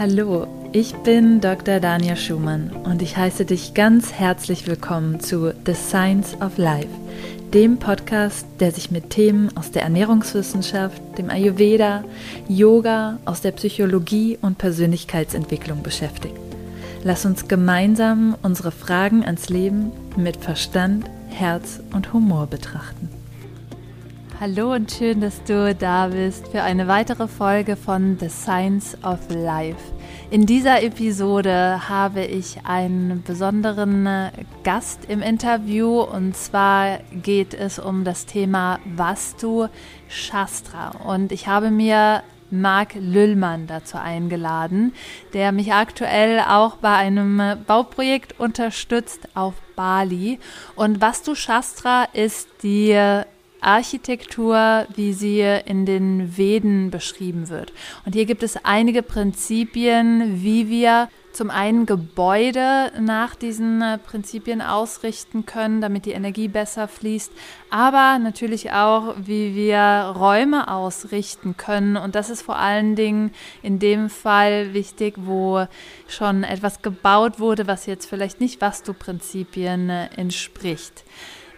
Hallo, ich bin Dr. Dania Schumann und ich heiße dich ganz herzlich willkommen zu The Science of Life, dem Podcast, der sich mit Themen aus der Ernährungswissenschaft, dem Ayurveda, Yoga, aus der Psychologie und Persönlichkeitsentwicklung beschäftigt. Lass uns gemeinsam unsere Fragen ans Leben mit Verstand, Herz und Humor betrachten. Hallo und schön, dass du da bist für eine weitere Folge von The Science of Life. In dieser Episode habe ich einen besonderen Gast im Interview und zwar geht es um das Thema Vastu Shastra und ich habe mir Marc Lüllmann dazu eingeladen, der mich aktuell auch bei einem Bauprojekt unterstützt auf Bali. Und Vastu Shastra ist die Architektur, wie sie in den Veden beschrieben wird. Und hier gibt es einige Prinzipien, wie wir zum einen Gebäude nach diesen äh, Prinzipien ausrichten können, damit die Energie besser fließt, aber natürlich auch, wie wir Räume ausrichten können. Und das ist vor allen Dingen in dem Fall wichtig, wo schon etwas gebaut wurde, was jetzt vielleicht nicht Vastu-Prinzipien äh, entspricht.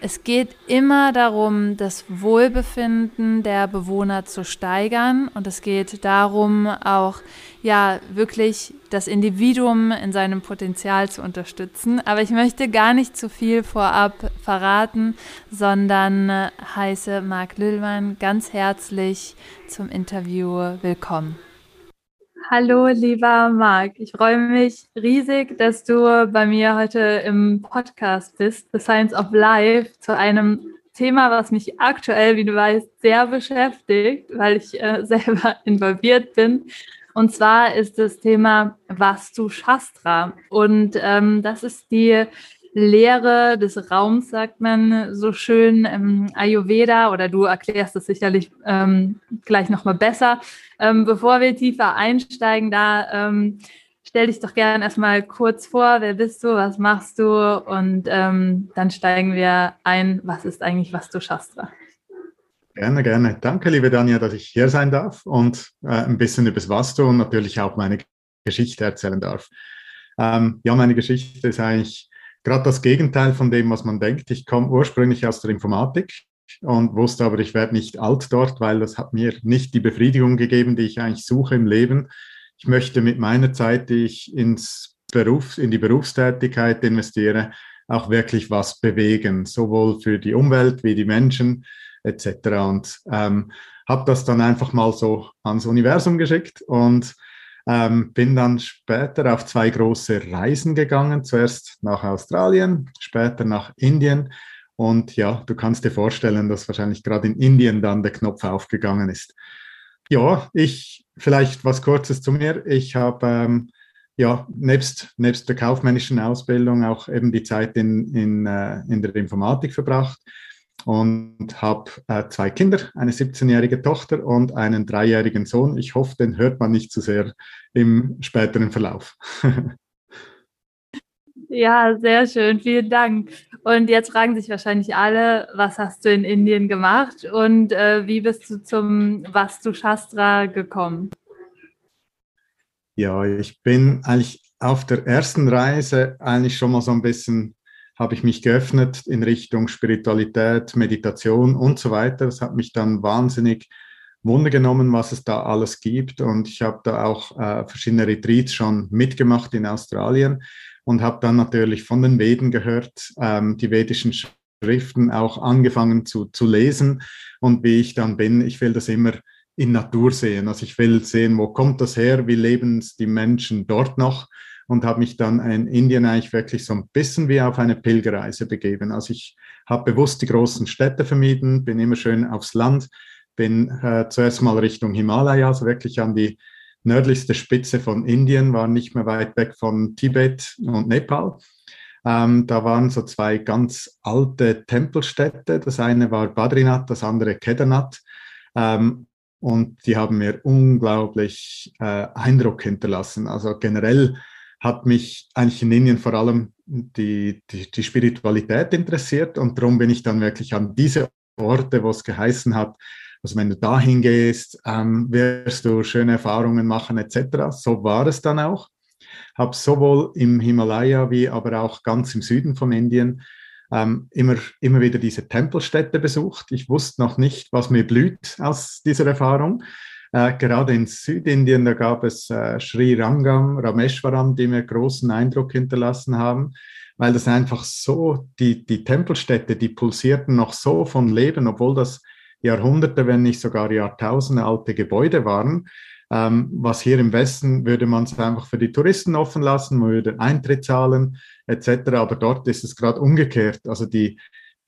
Es geht immer darum, das Wohlbefinden der Bewohner zu steigern und es geht darum, auch ja wirklich das Individuum in seinem Potenzial zu unterstützen. Aber ich möchte gar nicht zu viel vorab verraten, sondern äh, heiße Marc Lüllmann ganz herzlich zum Interview willkommen. Hallo, lieber Marc. Ich freue mich riesig, dass du bei mir heute im Podcast bist, The Science of Life, zu einem Thema, was mich aktuell, wie du weißt, sehr beschäftigt, weil ich äh, selber involviert bin. Und zwar ist das Thema Vastu Shastra. Und ähm, das ist die Lehre des Raums, sagt man so schön im Ayurveda, oder du erklärst es sicherlich ähm, gleich nochmal besser. Ähm, bevor wir tiefer einsteigen, da ähm, stell dich doch gerne erstmal kurz vor, wer bist du, was machst du und ähm, dann steigen wir ein, was ist eigentlich was du Shastra? Gerne, gerne. Danke, liebe Dania, dass ich hier sein darf und äh, ein bisschen über das Vastu und natürlich auch meine Geschichte erzählen darf. Ähm, ja, meine Geschichte ist eigentlich gerade das Gegenteil von dem, was man denkt. Ich komme ursprünglich aus der Informatik und wusste aber, ich werde nicht alt dort, weil das hat mir nicht die Befriedigung gegeben, die ich eigentlich suche im Leben. Ich möchte mit meiner Zeit, die ich ins Beruf, in die Berufstätigkeit investiere, auch wirklich was bewegen, sowohl für die Umwelt wie die Menschen etc. Und ähm, habe das dann einfach mal so ans Universum geschickt und ähm, bin dann später auf zwei große Reisen gegangen, zuerst nach Australien, später nach Indien. Und ja, du kannst dir vorstellen, dass wahrscheinlich gerade in Indien dann der Knopf aufgegangen ist. Ja, ich vielleicht was Kurzes zu mir. Ich habe ähm, ja nebst, nebst der kaufmännischen Ausbildung auch eben die Zeit in, in, äh, in der Informatik verbracht und habe äh, zwei Kinder, eine 17-jährige Tochter und einen dreijährigen Sohn. Ich hoffe, den hört man nicht zu sehr im späteren Verlauf. ja, sehr schön, vielen Dank. Und jetzt fragen sich wahrscheinlich alle, was hast du in Indien gemacht und äh, wie bist du zum Vastu Shastra gekommen? Ja, ich bin eigentlich auf der ersten Reise eigentlich schon mal so ein bisschen habe ich mich geöffnet in Richtung Spiritualität, Meditation und so weiter. Das hat mich dann wahnsinnig Wunder genommen, was es da alles gibt. Und ich habe da auch äh, verschiedene Retreats schon mitgemacht in Australien und habe dann natürlich von den Veden gehört, ähm, die vedischen Schriften auch angefangen zu, zu lesen. Und wie ich dann bin, ich will das immer in Natur sehen. Also ich will sehen, wo kommt das her, wie leben die Menschen dort noch und habe mich dann in Indien eigentlich wirklich so ein bisschen wie auf eine Pilgerreise begeben. Also ich habe bewusst die großen Städte vermieden, bin immer schön aufs Land, bin äh, zuerst mal Richtung Himalaya, also wirklich an die nördlichste Spitze von Indien, war nicht mehr weit weg von Tibet und Nepal. Ähm, da waren so zwei ganz alte Tempelstädte. Das eine war Badrinath, das andere Kedarnath. Ähm, und die haben mir unglaublich äh, Eindruck hinterlassen. Also generell hat mich eigentlich in Indien vor allem die, die, die Spiritualität interessiert und darum bin ich dann wirklich an diese Orte, wo es geheißen hat, also wenn du dahin gehst, ähm, wirst du schöne Erfahrungen machen etc. So war es dann auch. Habe sowohl im Himalaya wie aber auch ganz im Süden von Indien ähm, immer, immer wieder diese Tempelstädte besucht. Ich wusste noch nicht, was mir blüht aus dieser Erfahrung. Äh, gerade in Südindien, da gab es äh, Sri Rangam, Rameshwaram, die mir großen Eindruck hinterlassen haben, weil das einfach so, die, die Tempelstädte, die pulsierten noch so von Leben, obwohl das Jahrhunderte, wenn nicht sogar Jahrtausende alte Gebäude waren. Ähm, was hier im Westen würde man es einfach für die Touristen offen lassen, man würde Eintritt zahlen etc. Aber dort ist es gerade umgekehrt. Also die,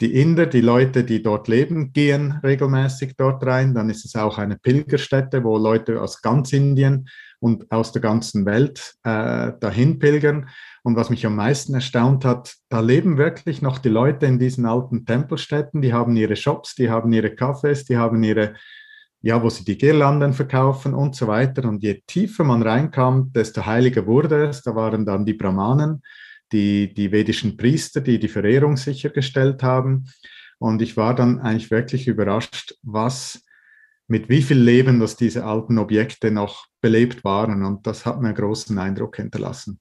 die Inder, die Leute, die dort leben, gehen regelmäßig dort rein. Dann ist es auch eine Pilgerstätte, wo Leute aus ganz Indien und aus der ganzen Welt äh, dahin pilgern. Und was mich am meisten erstaunt hat, da leben wirklich noch die Leute in diesen alten Tempelstätten, die haben ihre Shops, die haben ihre Cafés, die haben ihre, ja, wo sie die Girlanden verkaufen und so weiter. Und je tiefer man reinkam, desto heiliger wurde es. Da waren dann die Brahmanen, die, die vedischen Priester, die die Verehrung sichergestellt haben. Und ich war dann eigentlich wirklich überrascht, was, mit wie viel Leben, dass diese alten Objekte noch belebt waren. Und das hat mir einen großen Eindruck hinterlassen.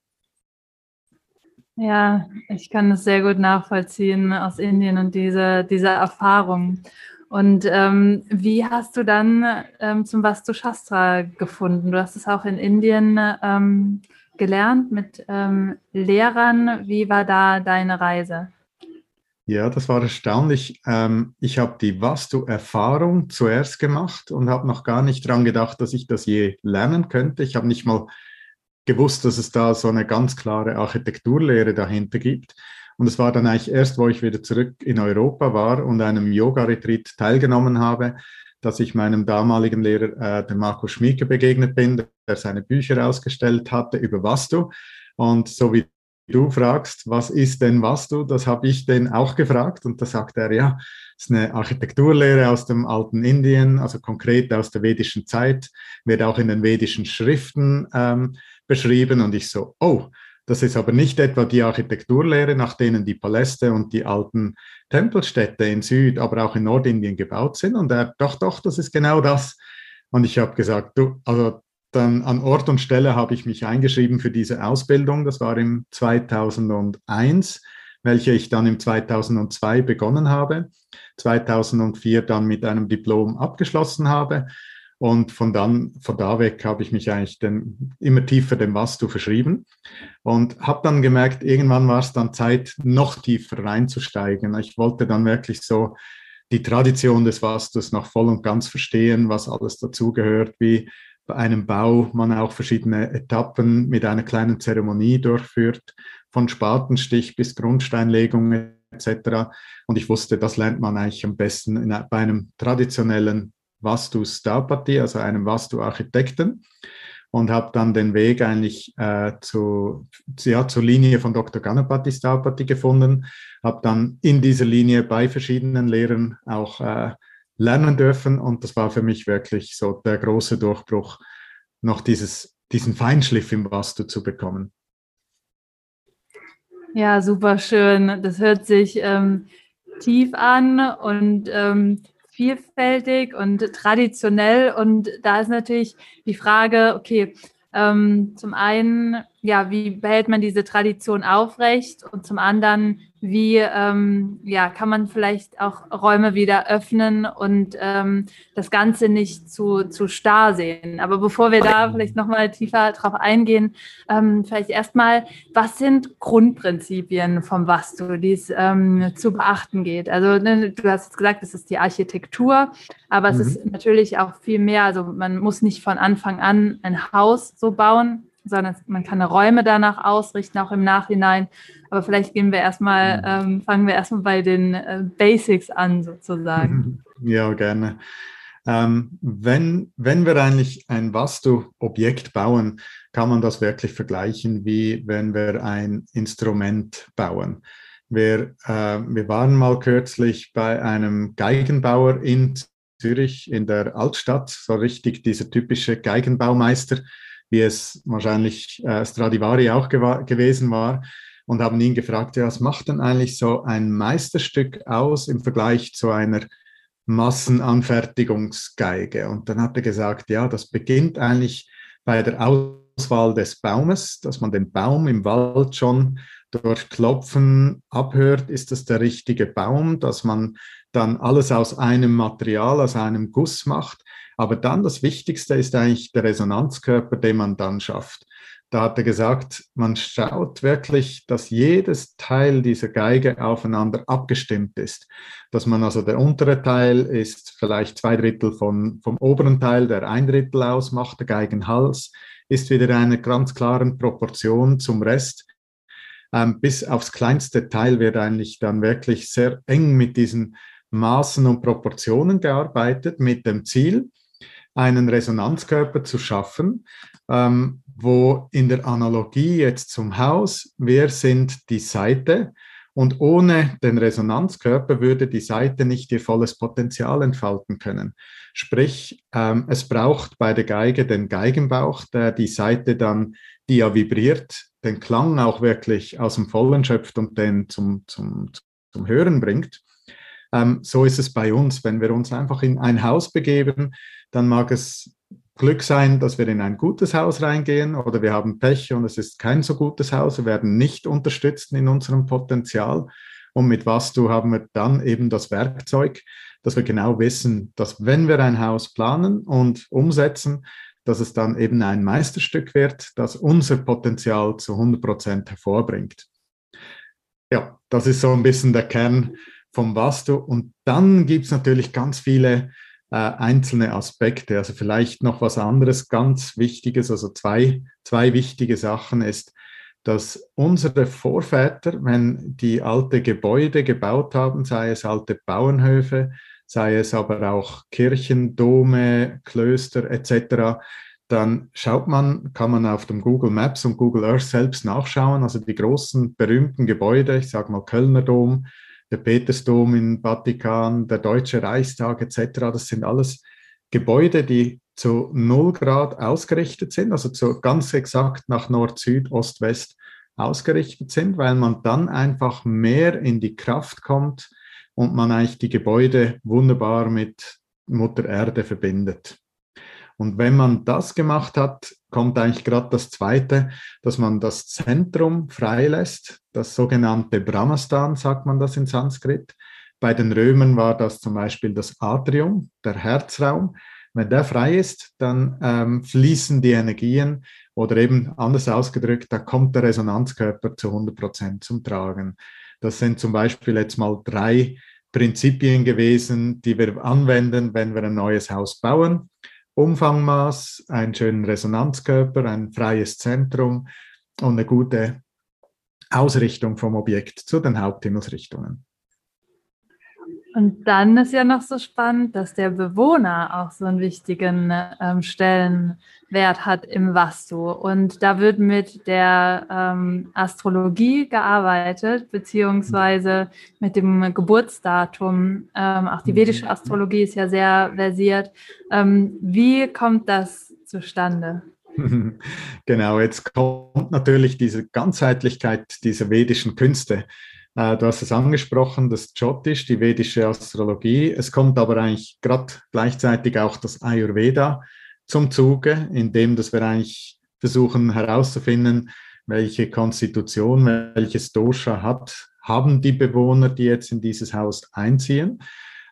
Ja, ich kann das sehr gut nachvollziehen aus Indien und diese, diese Erfahrung. Und ähm, wie hast du dann ähm, zum Vastu Shastra gefunden? Du hast es auch in Indien ähm, gelernt mit ähm, Lehrern. Wie war da deine Reise? Ja, das war erstaunlich. Ähm, ich habe die Vastu-Erfahrung zuerst gemacht und habe noch gar nicht daran gedacht, dass ich das je lernen könnte. Ich habe nicht mal gewusst, dass es da so eine ganz klare Architekturlehre dahinter gibt. Und es war dann eigentlich erst, wo ich wieder zurück in Europa war und einem Yoga-Retreat teilgenommen habe, dass ich meinem damaligen Lehrer, äh, dem Markus Schmieke, begegnet bin, der seine Bücher ausgestellt hatte über Vastu. Und so wie du fragst, was ist denn Vastu, das habe ich den auch gefragt. Und da sagt er, ja, es ist eine Architekturlehre aus dem alten Indien, also konkret aus der vedischen Zeit, wird auch in den vedischen Schriften ähm, beschrieben und ich so, oh, das ist aber nicht etwa die Architekturlehre, nach denen die Paläste und die alten Tempelstädte in Süd, aber auch in Nordindien gebaut sind. Und er, doch, doch, das ist genau das. Und ich habe gesagt, du, also dann an Ort und Stelle habe ich mich eingeschrieben für diese Ausbildung. Das war im 2001, welche ich dann im 2002 begonnen habe, 2004 dann mit einem Diplom abgeschlossen habe und von dann, von da weg habe ich mich eigentlich den, immer tiefer dem Vastu verschrieben und habe dann gemerkt, irgendwann war es dann Zeit, noch tiefer reinzusteigen. Ich wollte dann wirklich so die Tradition des Vastus noch voll und ganz verstehen, was alles dazugehört, wie bei einem Bau man auch verschiedene Etappen mit einer kleinen Zeremonie durchführt, von Spatenstich bis Grundsteinlegung etc. Und ich wusste, das lernt man eigentlich am besten in, bei einem traditionellen Vastu Stapati, also einem Vastu-Architekten und habe dann den Weg eigentlich äh, zu, ja, zur Linie von Dr. Ganapati Stapati gefunden, habe dann in dieser Linie bei verschiedenen Lehrern auch äh, lernen dürfen und das war für mich wirklich so der große Durchbruch, noch dieses, diesen Feinschliff im Vastu zu bekommen. Ja, super schön. Das hört sich ähm, tief an und ähm, vielfältig und traditionell. Und da ist natürlich die Frage, okay, ähm, zum einen, ja, wie behält man diese Tradition aufrecht? Und zum anderen, wie ähm, ja, kann man vielleicht auch Räume wieder öffnen und ähm, das Ganze nicht zu, zu starr sehen. Aber bevor wir da vielleicht nochmal tiefer drauf eingehen, ähm, vielleicht erstmal, was sind Grundprinzipien vom Vastu, die es ähm, zu beachten geht? Also ne, du hast jetzt gesagt, es ist die Architektur, aber es mhm. ist natürlich auch viel mehr. Also man muss nicht von Anfang an ein Haus so bauen, sondern man kann Räume danach ausrichten, auch im Nachhinein. Aber vielleicht gehen wir erstmal, mhm. ähm, fangen wir erstmal bei den äh, Basics an, sozusagen. Ja, gerne. Ähm, wenn, wenn wir eigentlich ein Vastu-Objekt bauen, kann man das wirklich vergleichen, wie wenn wir ein Instrument bauen. Wir, äh, wir waren mal kürzlich bei einem Geigenbauer in Zürich in der Altstadt, so richtig dieser typische Geigenbaumeister, wie es wahrscheinlich äh, Stradivari auch gewesen war, und haben ihn gefragt, ja, was macht denn eigentlich so ein Meisterstück aus im Vergleich zu einer Massenanfertigungsgeige. Und dann hat er gesagt, ja, das beginnt eigentlich bei der Auswahl des Baumes, dass man den Baum im Wald schon durch Klopfen abhört, ist das der richtige Baum, dass man dann alles aus einem Material, aus einem Guss macht. Aber dann das Wichtigste ist eigentlich der Resonanzkörper, den man dann schafft. Da hat er gesagt, man schaut wirklich, dass jedes Teil dieser Geige aufeinander abgestimmt ist. Dass man also der untere Teil ist vielleicht zwei Drittel von, vom oberen Teil, der ein Drittel ausmacht, der Geigenhals ist wieder in einer ganz klaren Proportion zum Rest. Ähm, bis aufs kleinste Teil wird eigentlich dann wirklich sehr eng mit diesen Maßen und Proportionen gearbeitet, mit dem Ziel, einen Resonanzkörper zu schaffen, ähm, wo in der Analogie jetzt zum Haus, wir sind die Seite und ohne den Resonanzkörper würde die Seite nicht ihr volles Potenzial entfalten können. Sprich, ähm, es braucht bei der Geige den Geigenbauch, der die Seite dann, die ja vibriert, den Klang auch wirklich aus dem Vollen schöpft und den zum, zum, zum Hören bringt. Ähm, so ist es bei uns. Wenn wir uns einfach in ein Haus begeben, dann mag es Glück sein, dass wir in ein gutes Haus reingehen oder wir haben Pech und es ist kein so gutes Haus, wir werden nicht unterstützt in unserem Potenzial. Und mit was du haben wir dann eben das Werkzeug, dass wir genau wissen, dass wenn wir ein Haus planen und umsetzen, dass es dann eben ein Meisterstück wird, das unser Potenzial zu 100 Prozent hervorbringt. Ja, das ist so ein bisschen der Kern vom Vastu. Und dann gibt es natürlich ganz viele äh, einzelne Aspekte. Also vielleicht noch was anderes ganz Wichtiges, also zwei, zwei wichtige Sachen ist, dass unsere Vorväter, wenn die alte Gebäude gebaut haben, sei es alte Bauernhöfe, sei es aber auch Kirchen, Dome, Klöster etc., dann schaut man, kann man auf dem Google Maps und Google Earth selbst nachschauen, also die großen berühmten Gebäude, ich sage mal Kölner Dom, der Petersdom im Vatikan, der Deutsche Reichstag etc. Das sind alles Gebäude, die zu 0 Grad ausgerichtet sind, also zu, ganz exakt nach Nord, Süd, Ost, West ausgerichtet sind, weil man dann einfach mehr in die Kraft kommt und man eigentlich die Gebäude wunderbar mit Mutter Erde verbindet. Und wenn man das gemacht hat, kommt eigentlich gerade das Zweite, dass man das Zentrum freilässt, das sogenannte Brahmastan, sagt man das in Sanskrit. Bei den Römern war das zum Beispiel das Atrium, der Herzraum. Wenn der frei ist, dann ähm, fließen die Energien oder eben anders ausgedrückt, da kommt der Resonanzkörper zu 100 Prozent zum Tragen. Das sind zum Beispiel jetzt mal drei Prinzipien gewesen, die wir anwenden, wenn wir ein neues Haus bauen. Umfangmaß, einen schönen Resonanzkörper, ein freies Zentrum und eine gute Ausrichtung vom Objekt zu den Haupthimmelsrichtungen. Und dann ist ja noch so spannend, dass der Bewohner auch so einen wichtigen ähm, Stellenwert hat im Vastu. Und da wird mit der ähm, Astrologie gearbeitet, beziehungsweise mit dem Geburtsdatum. Ähm, auch die vedische Astrologie ist ja sehr versiert. Ähm, wie kommt das zustande? Genau, jetzt kommt natürlich diese Ganzheitlichkeit dieser vedischen Künste äh, du hast es angesprochen, das Jyotish, die vedische Astrologie. Es kommt aber eigentlich gerade gleichzeitig auch das Ayurveda zum Zuge, indem dass wir eigentlich versuchen herauszufinden, welche Konstitution, welches Dosha hat, haben die Bewohner, die jetzt in dieses Haus einziehen.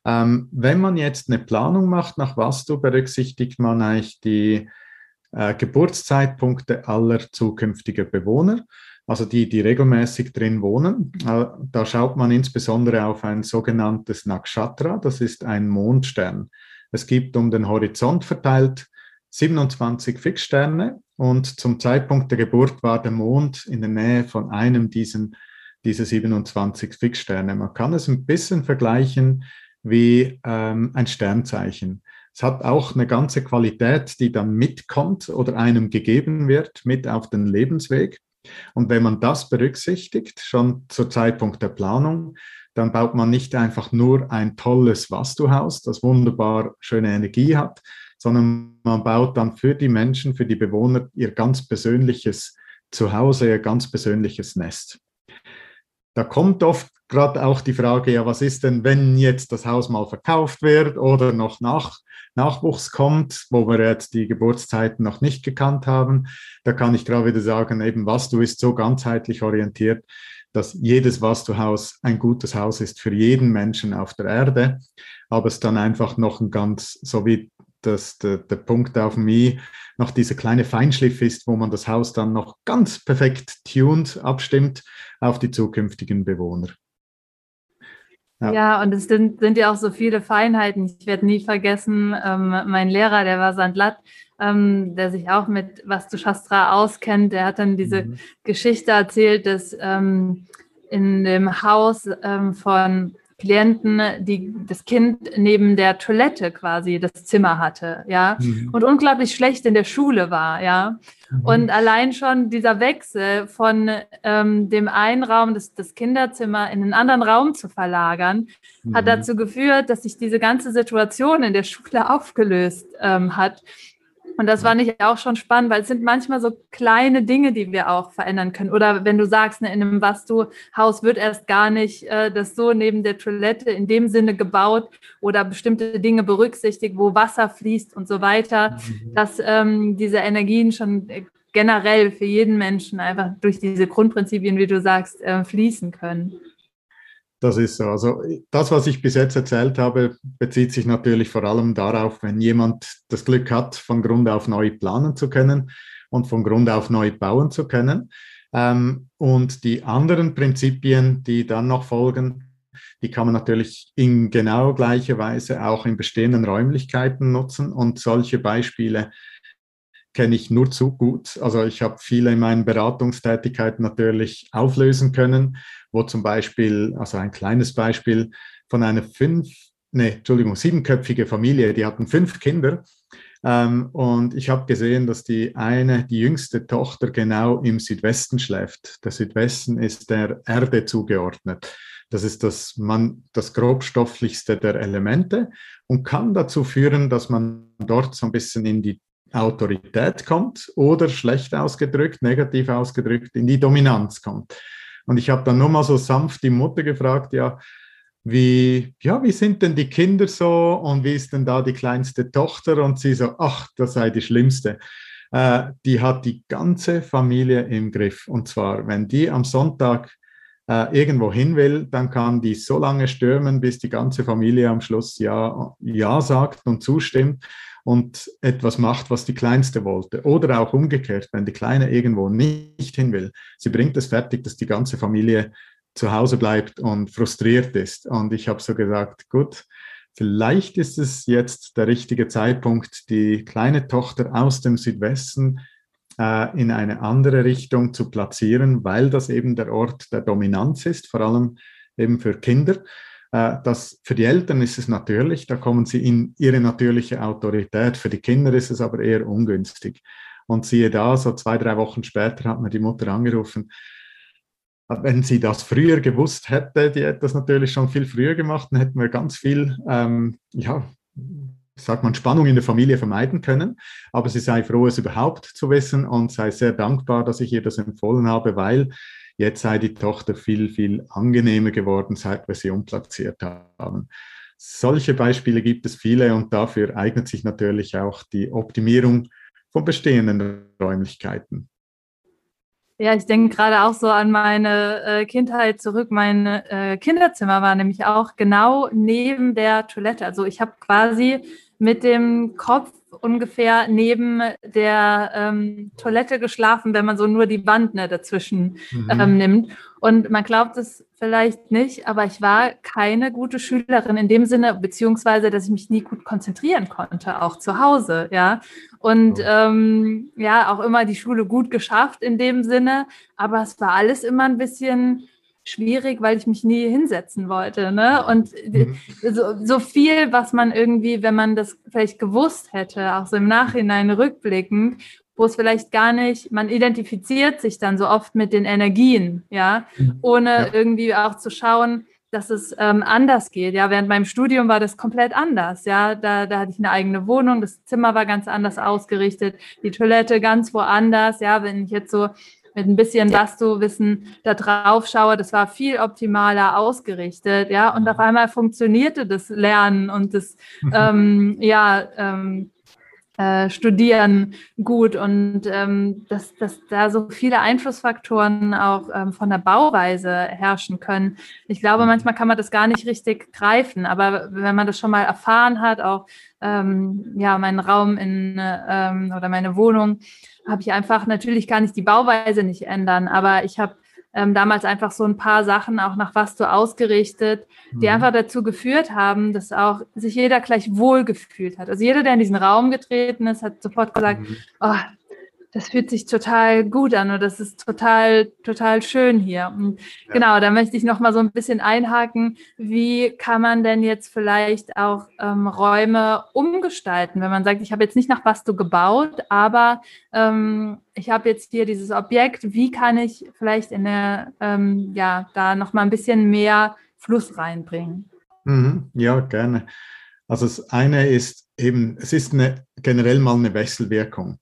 Ähm, wenn man jetzt eine Planung macht nach Vastu, berücksichtigt man eigentlich die äh, Geburtszeitpunkte aller zukünftiger Bewohner also die, die regelmäßig drin wohnen. Äh, da schaut man insbesondere auf ein sogenanntes Nakshatra, das ist ein Mondstern. Es gibt um den Horizont verteilt 27 Fixsterne und zum Zeitpunkt der Geburt war der Mond in der Nähe von einem diesen, dieser 27 Fixsterne. Man kann es ein bisschen vergleichen wie ähm, ein Sternzeichen. Es hat auch eine ganze Qualität, die dann mitkommt oder einem gegeben wird, mit auf den Lebensweg. Und wenn man das berücksichtigt, schon zur Zeitpunkt der Planung, dann baut man nicht einfach nur ein tolles Vastuhaus, das wunderbar schöne Energie hat, sondern man baut dann für die Menschen, für die Bewohner ihr ganz persönliches Zuhause, ihr ganz persönliches Nest. Da kommt oft gerade auch die Frage, ja, was ist denn, wenn jetzt das Haus mal verkauft wird oder noch nach, Nachwuchs kommt, wo wir jetzt die Geburtszeiten noch nicht gekannt haben. Da kann ich gerade wieder sagen, eben was du ist so ganzheitlich orientiert, dass jedes Was-du-Haus ein gutes Haus ist für jeden Menschen auf der Erde, aber es dann einfach noch ein ganz, so wie das, der, der Punkt auf I, noch dieser kleine Feinschliff ist, wo man das Haus dann noch ganz perfekt tuned abstimmt auf die zukünftigen Bewohner. Ja. ja, und es sind, sind ja auch so viele Feinheiten. Ich werde nie vergessen, ähm, mein Lehrer, der war Sandlat, ähm, der sich auch mit Vastu Shastra auskennt, der hat dann diese mhm. Geschichte erzählt, dass ähm, in dem Haus ähm, von Klienten, die das Kind neben der Toilette quasi das Zimmer hatte, ja, mhm. und unglaublich schlecht in der Schule war, ja. Mhm. Und allein schon dieser Wechsel von ähm, dem einen Raum, das, das Kinderzimmer, in einen anderen Raum zu verlagern, mhm. hat dazu geführt, dass sich diese ganze Situation in der Schule aufgelöst ähm, hat. Und das fand ich auch schon spannend, weil es sind manchmal so kleine Dinge, die wir auch verändern können. Oder wenn du sagst, ne, in einem Vastu-Haus wird erst gar nicht äh, das so neben der Toilette in dem Sinne gebaut oder bestimmte Dinge berücksichtigt, wo Wasser fließt und so weiter, mhm. dass ähm, diese Energien schon generell für jeden Menschen einfach durch diese Grundprinzipien, wie du sagst, äh, fließen können. Das ist so. Also das, was ich bis jetzt erzählt habe, bezieht sich natürlich vor allem darauf, wenn jemand das Glück hat, von Grund auf neu planen zu können und von Grund auf neu bauen zu können. Ähm, und die anderen Prinzipien, die dann noch folgen, die kann man natürlich in genau gleicher Weise auch in bestehenden Räumlichkeiten nutzen. Und solche Beispiele kenne ich nur zu gut. Also ich habe viele in meinen Beratungstätigkeiten natürlich auflösen können, wo zum Beispiel, also ein kleines Beispiel von einer fünf, nee, Entschuldigung, siebenköpfige Familie, die hatten fünf Kinder. Ähm, und ich habe gesehen, dass die eine, die jüngste Tochter genau im Südwesten schläft. Der Südwesten ist der Erde zugeordnet. Das ist das, man, das grobstofflichste der Elemente und kann dazu führen, dass man dort so ein bisschen in die Autorität kommt oder schlecht ausgedrückt, negativ ausgedrückt, in die Dominanz kommt. Und ich habe dann nur mal so sanft die Mutter gefragt, ja, wie, ja, wie sind denn die Kinder so und wie ist denn da die kleinste Tochter? Und sie so, ach, das sei die schlimmste. Äh, die hat die ganze Familie im Griff. Und zwar, wenn die am Sonntag äh, irgendwo hin will, dann kann die so lange stürmen, bis die ganze Familie am Schluss Ja, ja sagt und zustimmt und etwas macht, was die Kleinste wollte. Oder auch umgekehrt, wenn die Kleine irgendwo nicht hin will. Sie bringt es fertig, dass die ganze Familie zu Hause bleibt und frustriert ist. Und ich habe so gesagt, gut, vielleicht ist es jetzt der richtige Zeitpunkt, die kleine Tochter aus dem Südwesten äh, in eine andere Richtung zu platzieren, weil das eben der Ort der Dominanz ist, vor allem eben für Kinder. Äh, das, für die Eltern ist es natürlich, da kommen sie in ihre natürliche Autorität. Für die Kinder ist es aber eher ungünstig. Und siehe da, so zwei, drei Wochen später hat mir die Mutter angerufen. Wenn sie das früher gewusst hätte, die hätte das natürlich schon viel früher gemacht, dann hätten wir ganz viel, ähm, ja, sagt man, Spannung in der Familie vermeiden können. Aber sie sei froh, es überhaupt zu wissen und sei sehr dankbar, dass ich ihr das empfohlen habe, weil Jetzt sei die Tochter viel, viel angenehmer geworden, seit wir sie umplatziert haben. Solche Beispiele gibt es viele und dafür eignet sich natürlich auch die Optimierung von bestehenden Räumlichkeiten. Ja, ich denke gerade auch so an meine äh, Kindheit zurück. Mein äh, Kinderzimmer war nämlich auch genau neben der Toilette. Also ich habe quasi mit dem Kopf ungefähr neben der ähm, Toilette geschlafen, wenn man so nur die Wand ne, dazwischen mhm. ähm, nimmt. Und man glaubt es vielleicht nicht, aber ich war keine gute Schülerin in dem Sinne, beziehungsweise, dass ich mich nie gut konzentrieren konnte, auch zu Hause, ja. Und oh. ähm, ja, auch immer die Schule gut geschafft in dem Sinne, aber es war alles immer ein bisschen schwierig, weil ich mich nie hinsetzen wollte. Ne? Und mhm. so, so, viel, was man irgendwie, wenn man das vielleicht gewusst hätte, auch so im Nachhinein rückblickend, wo es vielleicht gar nicht, man identifiziert sich dann so oft mit den Energien, ja, mhm. ohne ja. irgendwie auch zu schauen, dass es ähm, anders geht. Ja, während meinem Studium war das komplett anders. Ja, da, da hatte ich eine eigene Wohnung, das Zimmer war ganz anders ausgerichtet, die Toilette ganz woanders. Ja, wenn ich jetzt so mit ein bisschen Vastu-Wissen da drauf schaue, das war viel optimaler ausgerichtet, ja, und auf einmal funktionierte das Lernen und das, ähm, ja, ähm, äh, studieren gut und ähm, dass, dass da so viele Einflussfaktoren auch ähm, von der Bauweise herrschen können. Ich glaube, manchmal kann man das gar nicht richtig greifen, aber wenn man das schon mal erfahren hat, auch ähm, ja, meinen Raum in ähm, oder meine Wohnung, habe ich einfach natürlich kann ich die Bauweise nicht ändern, aber ich habe ähm, damals einfach so ein paar Sachen auch nach was du ausgerichtet, die mhm. einfach dazu geführt haben, dass auch sich jeder gleich wohl gefühlt hat. Also jeder, der in diesen Raum getreten ist, hat sofort gesagt, mhm. oh, das fühlt sich total gut an oder das ist total, total schön hier. Und ja. genau, da möchte ich noch mal so ein bisschen einhaken. Wie kann man denn jetzt vielleicht auch ähm, Räume umgestalten, wenn man sagt, ich habe jetzt nicht nach Bastu gebaut, aber ähm, ich habe jetzt hier dieses Objekt. Wie kann ich vielleicht in der, ähm, ja, da noch mal ein bisschen mehr Fluss reinbringen? Mhm. Ja, gerne. Also das eine ist eben, es ist eine, generell mal eine Wechselwirkung.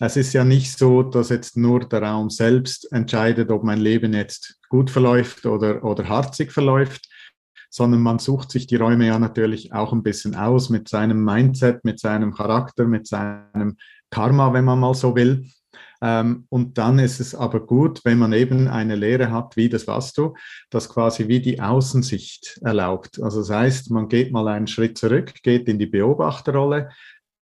Es ist ja nicht so, dass jetzt nur der Raum selbst entscheidet, ob mein Leben jetzt gut verläuft oder, oder harzig verläuft, sondern man sucht sich die Räume ja natürlich auch ein bisschen aus mit seinem Mindset, mit seinem Charakter, mit seinem Karma, wenn man mal so will. Ähm, und dann ist es aber gut, wenn man eben eine Lehre hat, wie das Vastu, das quasi wie die Außensicht erlaubt. Also das heißt, man geht mal einen Schritt zurück, geht in die Beobachterrolle,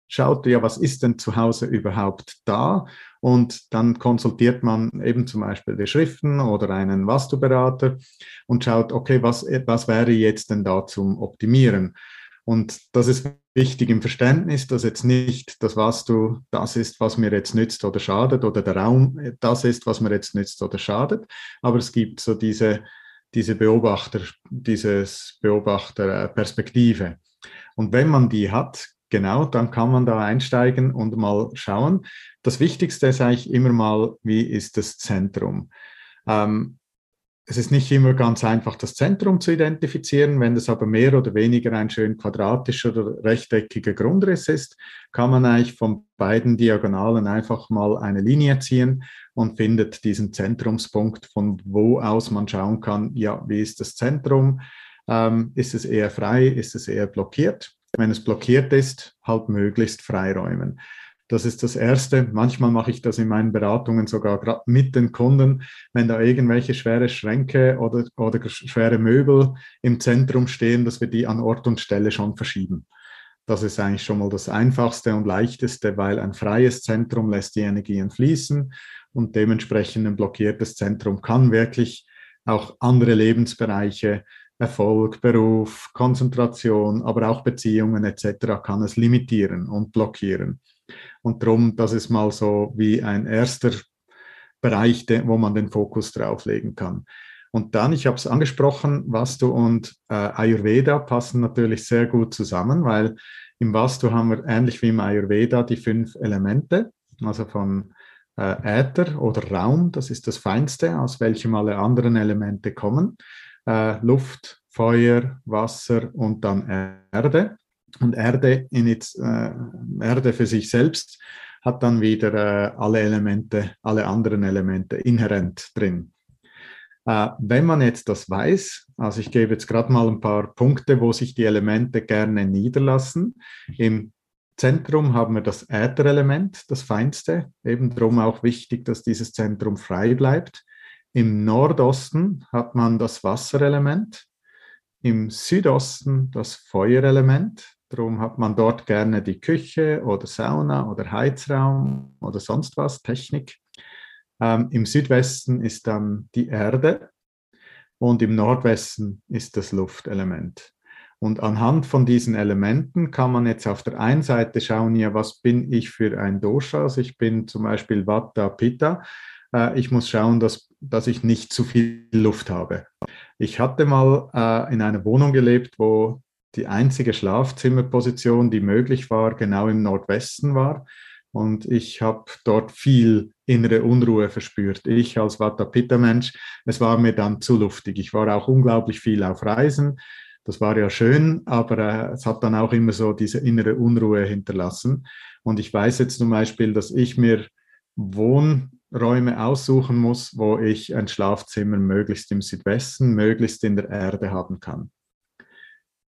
schaut, ja, was ist denn zu Hause überhaupt da? Und dann konsultiert man eben zum Beispiel die Schriften oder einen Vastu-Berater und schaut, okay, was, was wäre jetzt denn da zum Optimieren? Und das ist wichtig im Verständnis, dass jetzt nicht das, was du, das ist, was mir jetzt nützt oder schadet, oder der Raum, das ist, was mir jetzt nützt oder schadet. Aber es gibt so diese, diese Beobachter, dieses Beobachterperspektive. Und wenn man die hat, Genau, dann kann man da einsteigen und mal schauen. Das Wichtigste ist eigentlich immer mal, wie ist das Zentrum? Ähm, es ist nicht immer ganz einfach, das Zentrum zu identifizieren. Wenn es aber mehr oder weniger ein schön quadratischer oder rechteckiger Grundriss ist, kann man eigentlich von beiden Diagonalen einfach mal eine Linie ziehen und findet diesen Zentrumspunkt, von wo aus man schauen kann, ja, wie ist das Zentrum? Ähm, ist es eher frei? Ist es eher blockiert? Wenn es blockiert ist, halt möglichst freiräumen. Das ist das Erste. Manchmal mache ich das in meinen Beratungen sogar mit den Kunden, wenn da irgendwelche schwere Schränke oder, oder schwere Möbel im Zentrum stehen, dass wir die an Ort und Stelle schon verschieben. Das ist eigentlich schon mal das Einfachste und Leichteste, weil ein freies Zentrum lässt die Energien fließen und dementsprechend ein blockiertes Zentrum kann wirklich auch andere Lebensbereiche Erfolg, Beruf, Konzentration, aber auch Beziehungen etc. kann es limitieren und blockieren. Und darum, das ist mal so wie ein erster Bereich, wo man den Fokus drauf legen kann. Und dann, ich habe es angesprochen, Vastu und äh, Ayurveda passen natürlich sehr gut zusammen, weil im Vastu haben wir ähnlich wie im Ayurveda die fünf Elemente, also von äh, Äther oder Raum, das ist das Feinste, aus welchem alle anderen Elemente kommen äh, Luft, Feuer, Wasser und dann Erde. Und Erde, in its, äh, Erde für sich selbst hat dann wieder äh, alle Elemente, alle anderen Elemente inhärent drin. Äh, wenn man jetzt das weiß, also ich gebe jetzt gerade mal ein paar Punkte, wo sich die Elemente gerne niederlassen. Im Zentrum haben wir das Ätherelement, das feinste, eben darum auch wichtig, dass dieses Zentrum frei bleibt. Im Nordosten hat man das Wasserelement, im Südosten das Feuerelement. Darum hat man dort gerne die Küche oder Sauna oder Heizraum oder sonst was, Technik. Ähm, Im Südwesten ist dann die Erde und im Nordwesten ist das Luftelement. Und anhand von diesen Elementen kann man jetzt auf der einen Seite schauen, ja, was bin ich für ein Dosha? Also ich bin zum Beispiel Vata Pitta. Äh, ich muss schauen, dass, dass ich nicht zu viel Luft habe. Ich hatte mal äh, in einer Wohnung gelebt, wo die einzige Schlafzimmerposition, die möglich war, genau im Nordwesten war. Und ich habe dort viel innere Unruhe verspürt. Ich als Vata Pitta Mensch, es war mir dann zu luftig. Ich war auch unglaublich viel auf Reisen. Das war ja schön, aber äh, es hat dann auch immer so diese innere Unruhe hinterlassen. Und ich weiß jetzt zum Beispiel, dass ich mir Wohn Räume aussuchen muss, wo ich ein Schlafzimmer möglichst im Südwesten, möglichst in der Erde haben kann.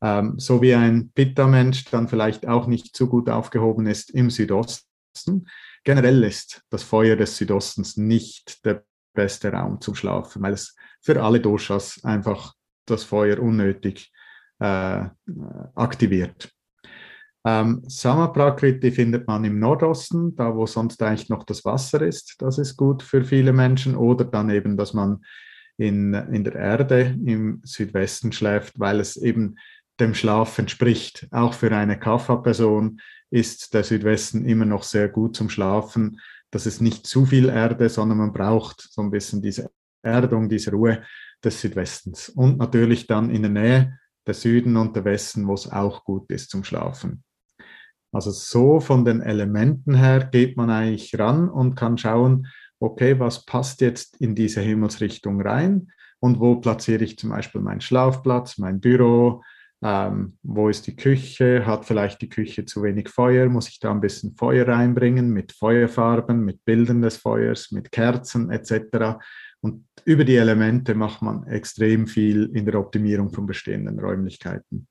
Ähm, so wie ein Pitta-Mensch dann vielleicht auch nicht so gut aufgehoben ist im Südosten. Generell ist das Feuer des Südostens nicht der beste Raum zum Schlafen, weil es für alle Doshas einfach das Feuer unnötig äh, aktiviert. Ähm, Samaprakriti findet man im Nordosten, da wo sonst eigentlich noch das Wasser ist. Das ist gut für viele Menschen. Oder dann eben, dass man in, in der Erde im Südwesten schläft, weil es eben dem Schlaf entspricht. Auch für eine Kapha-Person ist der Südwesten immer noch sehr gut zum Schlafen. Das ist nicht zu viel Erde, sondern man braucht so ein bisschen diese Erdung, diese Ruhe des Südwestens. Und natürlich dann in der Nähe der Süden und der Westen, wo es auch gut ist zum Schlafen. Also so von den Elementen her geht man eigentlich ran und kann schauen, okay, was passt jetzt in diese Himmelsrichtung rein und wo platziere ich zum Beispiel meinen Schlafplatz, mein Büro, ähm, wo ist die Küche? Hat vielleicht die Küche zu wenig Feuer? Muss ich da ein bisschen Feuer reinbringen mit Feuerfarben, mit Bildern des Feuers, mit Kerzen etc. Und über die Elemente macht man extrem viel in der Optimierung von bestehenden Räumlichkeiten.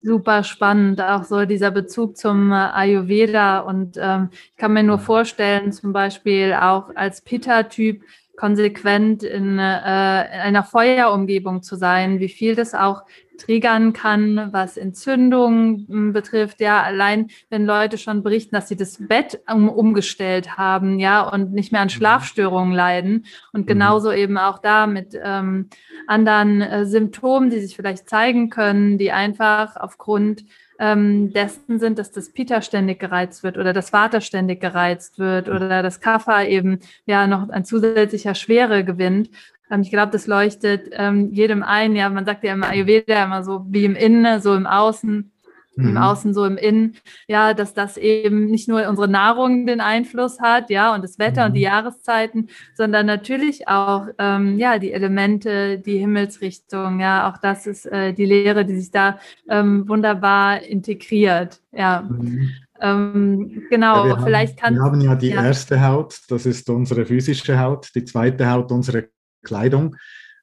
Super spannend, auch so dieser Bezug zum äh, Ayurveda. Und ähm, ich kann mir nur vorstellen, zum Beispiel auch als Pitta-Typ, konsequent in, äh, in einer Feuerumgebung zu sein, wie viel das auch triggern kann, was Entzündungen hm, betrifft. Ja, allein wenn Leute schon berichten, dass sie das Bett um, umgestellt haben, ja, und nicht mehr an mhm. Schlafstörungen leiden. Und mhm. genauso eben auch da mit ähm, anderen äh, Symptomen, die sich vielleicht zeigen können, die einfach aufgrund ähm, dessen sind, dass das Pita ständig gereizt wird oder das Vater ständig gereizt wird oder das Kapha eben ja noch ein zusätzlicher Schwere gewinnt. Ähm, ich glaube, das leuchtet ähm, jedem ein. Ja, man sagt ja im Ayurveda immer so wie im Innen, so im Außen mhm. Im Außen, so im Innen, ja, dass das eben nicht nur unsere Nahrung den Einfluss hat, ja, und das Wetter mhm. und die mhm. Jahreszeiten, sondern natürlich auch, ähm, ja, die Elemente, die Himmelsrichtung, ja, auch das ist äh, die Lehre, die sich da ähm, wunderbar integriert, ja. Mhm. Ähm, genau, ja, vielleicht kann. Wir haben ja die ja. erste Haut, das ist unsere physische Haut, die zweite Haut unsere Kleidung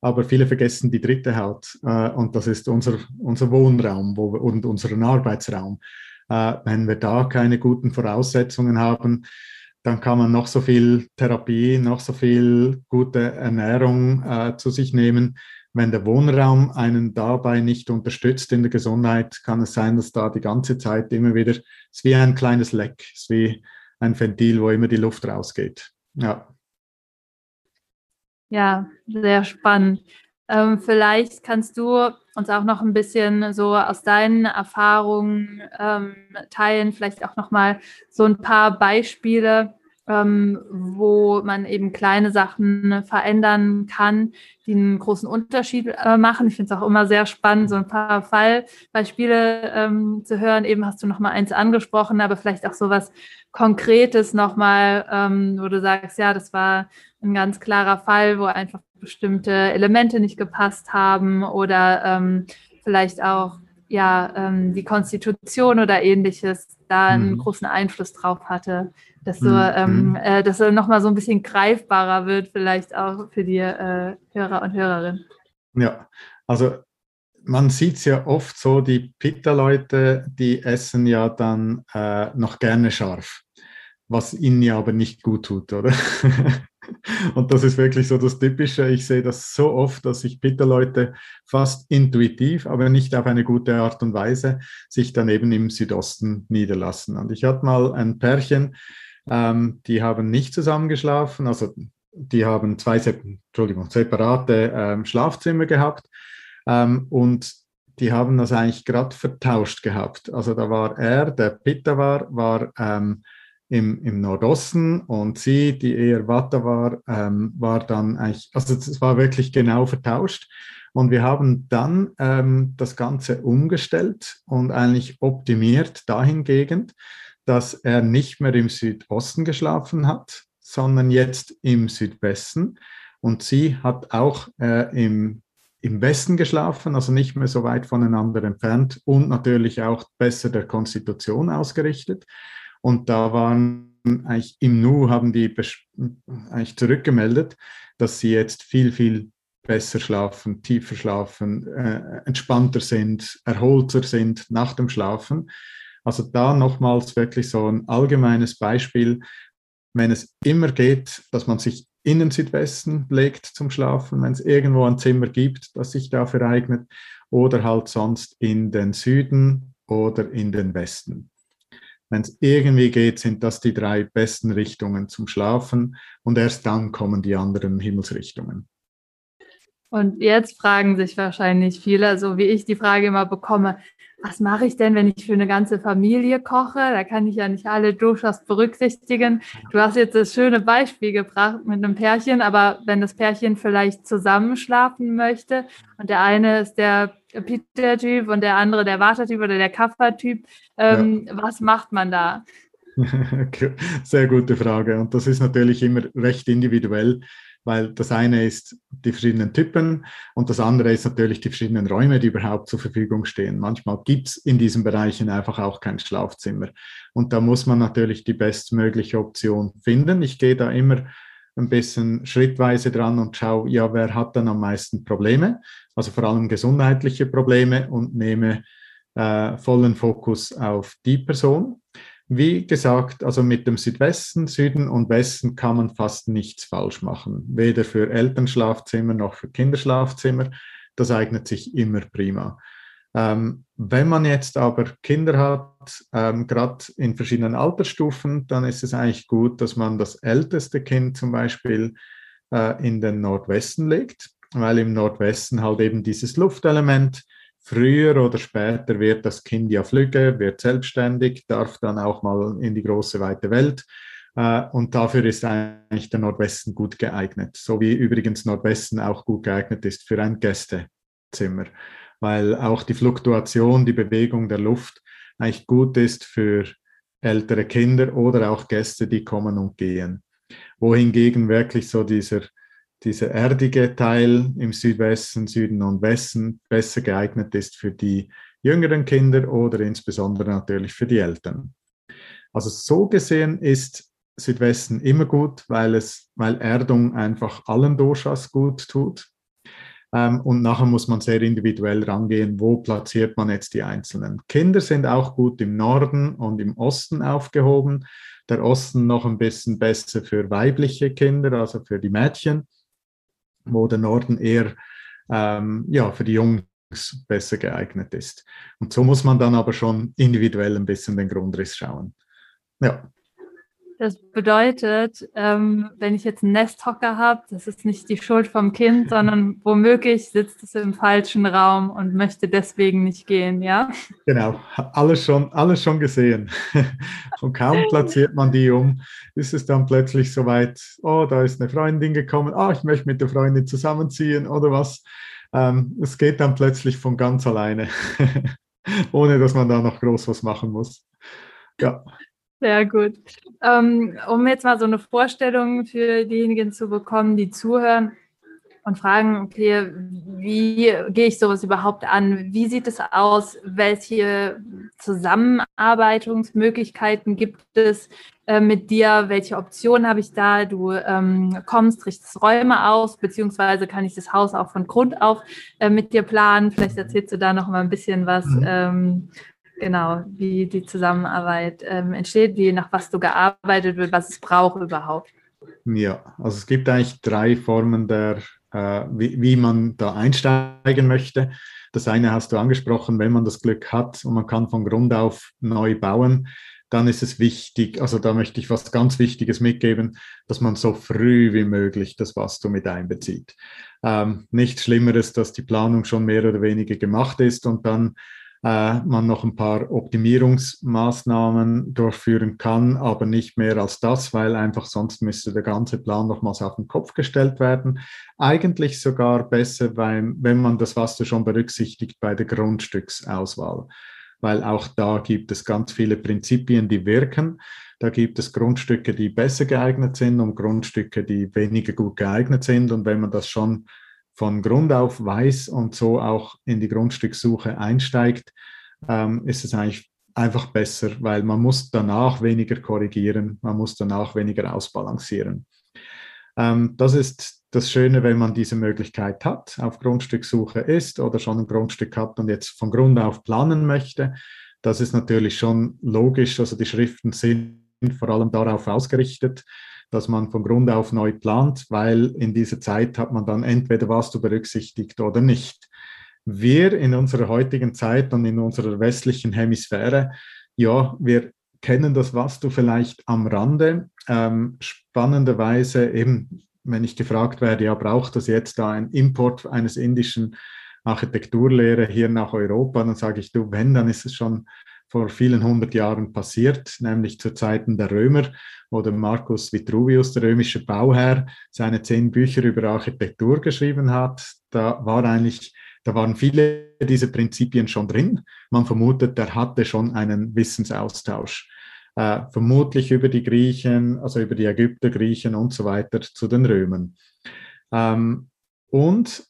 aber viele vergessen die dritte Haut äh, und das ist unser, unser Wohnraum wo, und unseren Arbeitsraum. Äh, wenn wir da keine guten Voraussetzungen haben, dann kann man noch so viel Therapie, noch so viel gute Ernährung äh, zu sich nehmen. Wenn der Wohnraum einen dabei nicht unterstützt in der Gesundheit, kann es sein, dass da die ganze Zeit immer wieder, es ist wie ein kleines Leck, es ist wie ein Ventil, wo immer die Luft rausgeht. Ja. Ja, sehr spannend. Ähm, vielleicht kannst du uns auch noch ein bisschen so aus deinen Erfahrungen ähm, teilen, vielleicht auch noch mal so ein paar Beispiele, ähm, wo man eben kleine Sachen verändern kann, die einen großen Unterschied äh, machen. Ich finde es auch immer sehr spannend, so ein paar Fallbeispiele ähm, zu hören. Eben hast du noch mal eins angesprochen, aber vielleicht auch so was Konkretes noch mal, ähm, wo du sagst, ja, das war ein ganz klarer Fall, wo einfach bestimmte Elemente nicht gepasst haben oder ähm, vielleicht auch ja ähm, die Konstitution oder ähnliches da einen mhm. großen Einfluss drauf hatte, dass so, mhm. ähm, äh, dass er nochmal so ein bisschen greifbarer wird, vielleicht auch für die äh, Hörer und Hörerinnen. Ja, also man sieht es ja oft so, die Pitta-Leute, die essen ja dann äh, noch gerne scharf, was ihnen ja aber nicht gut tut, oder? Und das ist wirklich so das Typische. Ich sehe das so oft, dass sich Pitta-Leute fast intuitiv, aber nicht auf eine gute Art und Weise sich dann eben im Südosten niederlassen. Und ich hatte mal ein Pärchen, ähm, die haben nicht zusammengeschlafen, also die haben zwei Entschuldigung, separate ähm, Schlafzimmer gehabt ähm, und die haben das eigentlich gerade vertauscht gehabt. Also da war er, der Pitta war, war ähm, im, im Nordosten und sie, die eher Vata war, ähm, war dann eigentlich, also es war wirklich genau vertauscht. Und wir haben dann ähm, das Ganze umgestellt und eigentlich optimiert dahingehend, dass er nicht mehr im Südosten geschlafen hat, sondern jetzt im Südwesten. Und sie hat auch äh, im, im Westen geschlafen, also nicht mehr so weit voneinander entfernt und natürlich auch besser der Konstitution ausgerichtet. Und da waren eigentlich im Nu haben die eigentlich zurückgemeldet, dass sie jetzt viel, viel besser schlafen, tiefer schlafen, äh, entspannter sind, erholter sind nach dem Schlafen. Also da nochmals wirklich so ein allgemeines Beispiel, wenn es immer geht, dass man sich in den Südwesten legt zum Schlafen, wenn es irgendwo ein Zimmer gibt, das sich dafür eignet, oder halt sonst in den Süden oder in den Westen. Wenn es irgendwie geht, sind das die drei besten Richtungen zum Schlafen und erst dann kommen die anderen Himmelsrichtungen. Und jetzt fragen sich wahrscheinlich viele, so wie ich die Frage immer bekomme, was mache ich denn, wenn ich für eine ganze Familie koche? Da kann ich ja nicht alle durchaus berücksichtigen. Du hast jetzt das schöne Beispiel gebracht mit einem Pärchen, aber wenn das Pärchen vielleicht zusammenschlafen möchte und der eine ist der Peter-Typ und der andere der Water-Typ oder der Kaffer-Typ, ähm, ja. was macht man da? Sehr gute Frage. Und das ist natürlich immer recht individuell weil das eine ist die verschiedenen Typen und das andere ist natürlich die verschiedenen Räume, die überhaupt zur Verfügung stehen. Manchmal gibt es in diesen Bereichen einfach auch kein Schlafzimmer. Und da muss man natürlich die bestmögliche Option finden. Ich gehe da immer ein bisschen schrittweise dran und schaue, ja, wer hat dann am meisten Probleme, also vor allem gesundheitliche Probleme und nehme äh, vollen Fokus auf die Person. Wie gesagt, also mit dem Südwesten, Süden und Westen kann man fast nichts falsch machen. Weder für Elternschlafzimmer noch für Kinderschlafzimmer. Das eignet sich immer prima. Ähm, wenn man jetzt aber Kinder hat, ähm, gerade in verschiedenen Altersstufen, dann ist es eigentlich gut, dass man das älteste Kind zum Beispiel äh, in den Nordwesten legt, weil im Nordwesten halt eben dieses Luftelement Früher oder später wird das Kind ja flügge, wird selbstständig, darf dann auch mal in die große weite Welt. Äh, und dafür ist eigentlich der Nordwesten gut geeignet. So wie übrigens Nordwesten auch gut geeignet ist für ein Gästezimmer, weil auch die Fluktuation, die Bewegung der Luft eigentlich gut ist für ältere Kinder oder auch Gäste, die kommen und gehen. Wohingegen wirklich so dieser dieser erdige Teil im Südwesten, Süden und Westen besser geeignet ist für die jüngeren Kinder oder insbesondere natürlich für die Eltern. Also so gesehen ist Südwesten immer gut, weil es, weil Erdung einfach allen Doshas gut tut. Ähm, und nachher muss man sehr individuell rangehen, wo platziert man jetzt die einzelnen. Kinder sind auch gut im Norden und im Osten aufgehoben. Der Osten noch ein bisschen besser für weibliche Kinder, also für die Mädchen wo der Norden eher ähm, ja, für die Jungs besser geeignet ist. Und so muss man dann aber schon individuell ein bisschen den Grundriss schauen. Ja. Das bedeutet, ähm, wenn ich jetzt einen Nesthocker habe, das ist nicht die Schuld vom Kind, sondern womöglich sitzt es im falschen Raum und möchte deswegen nicht gehen, ja? Genau, alles schon, alles schon gesehen. und kaum platziert man die um, ist es dann plötzlich soweit, oh, da ist eine Freundin gekommen, oh, ich möchte mit der Freundin zusammenziehen oder was. Ähm, es geht dann plötzlich von ganz alleine, ohne dass man da noch groß was machen muss. Ja. Sehr gut. Ähm, um jetzt mal so eine Vorstellung für diejenigen zu bekommen, die zuhören und fragen, okay, wie gehe ich sowas überhaupt an? Wie sieht es aus? Welche Zusammenarbeitungsmöglichkeiten gibt es äh, mit dir? Welche Optionen habe ich da? Du ähm, kommst, richtest Räume aus, beziehungsweise kann ich das Haus auch von Grund auf äh, mit dir planen? Vielleicht erzählst du da noch mal ein bisschen was, mhm. ähm, genau, wie die Zusammenarbeit ähm, entsteht, wie nach was du gearbeitet wird, was es braucht überhaupt. Ja, also es gibt eigentlich drei Formen der, äh, wie, wie man da einsteigen möchte. Das eine hast du angesprochen, wenn man das Glück hat und man kann von Grund auf neu bauen, dann ist es wichtig, also da möchte ich was ganz Wichtiges mitgeben, dass man so früh wie möglich das Wasser mit einbezieht. Ähm, nichts Schlimmeres, dass die Planung schon mehr oder weniger gemacht ist und dann man noch ein paar Optimierungsmaßnahmen durchführen kann, aber nicht mehr als das, weil einfach sonst müsste der ganze Plan nochmals auf den Kopf gestellt werden. Eigentlich sogar besser, weil, wenn man das Wasser schon berücksichtigt bei der Grundstücksauswahl, weil auch da gibt es ganz viele Prinzipien, die wirken. Da gibt es Grundstücke, die besser geeignet sind und Grundstücke, die weniger gut geeignet sind. Und wenn man das schon von Grund auf weiß und so auch in die Grundstückssuche einsteigt, ähm, ist es eigentlich einfach besser, weil man muss danach weniger korrigieren, man muss danach weniger ausbalancieren. Ähm, das ist das Schöne, wenn man diese Möglichkeit hat, auf Grundstückssuche ist oder schon ein Grundstück hat und jetzt von Grund auf planen möchte. Das ist natürlich schon logisch. Also die Schriften sind vor allem darauf ausgerichtet, dass man von Grund auf neu plant, weil in dieser Zeit hat man dann entweder was du berücksichtigt oder nicht. Wir in unserer heutigen Zeit und in unserer westlichen Hemisphäre, ja, wir kennen das was du vielleicht am Rande. Ähm, spannenderweise eben, wenn ich gefragt werde, ja, braucht das jetzt da ein Import eines indischen Architekturlehre hier nach Europa, dann sage ich, du, wenn, dann ist es schon vor vielen hundert Jahren passiert, nämlich zu Zeiten der Römer, wo der Marcus Vitruvius, der römische Bauherr, seine zehn Bücher über Architektur geschrieben hat. Da war eigentlich, da waren viele dieser Prinzipien schon drin. Man vermutet, er hatte schon einen Wissensaustausch. Äh, vermutlich über die Griechen, also über die Ägypter, Griechen und so weiter zu den Römern. Ähm, und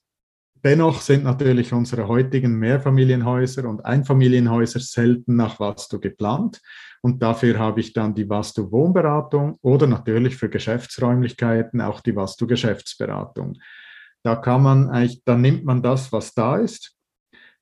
Dennoch sind natürlich unsere heutigen Mehrfamilienhäuser und Einfamilienhäuser selten nach Vastu geplant. Und dafür habe ich dann die Vastu Wohnberatung oder natürlich für Geschäftsräumlichkeiten auch die Vastu Geschäftsberatung. Da kann man eigentlich, dann nimmt man das, was da ist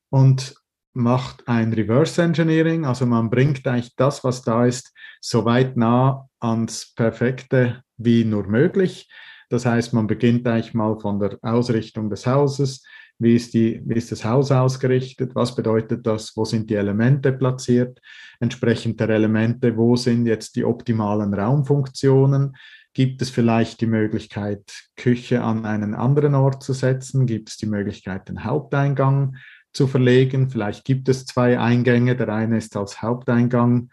und macht ein Reverse Engineering, also man bringt eigentlich das, was da ist, so weit nah ans Perfekte wie nur möglich. Das heißt, man beginnt eigentlich mal von der Ausrichtung des Hauses. Wie ist, die, wie ist das Haus ausgerichtet? Was bedeutet das? Wo sind die Elemente platziert? Entsprechend der Elemente, wo sind jetzt die optimalen Raumfunktionen? Gibt es vielleicht die Möglichkeit, Küche an einen anderen Ort zu setzen? Gibt es die Möglichkeit, den Haupteingang zu verlegen? Vielleicht gibt es zwei Eingänge. Der eine ist als Haupteingang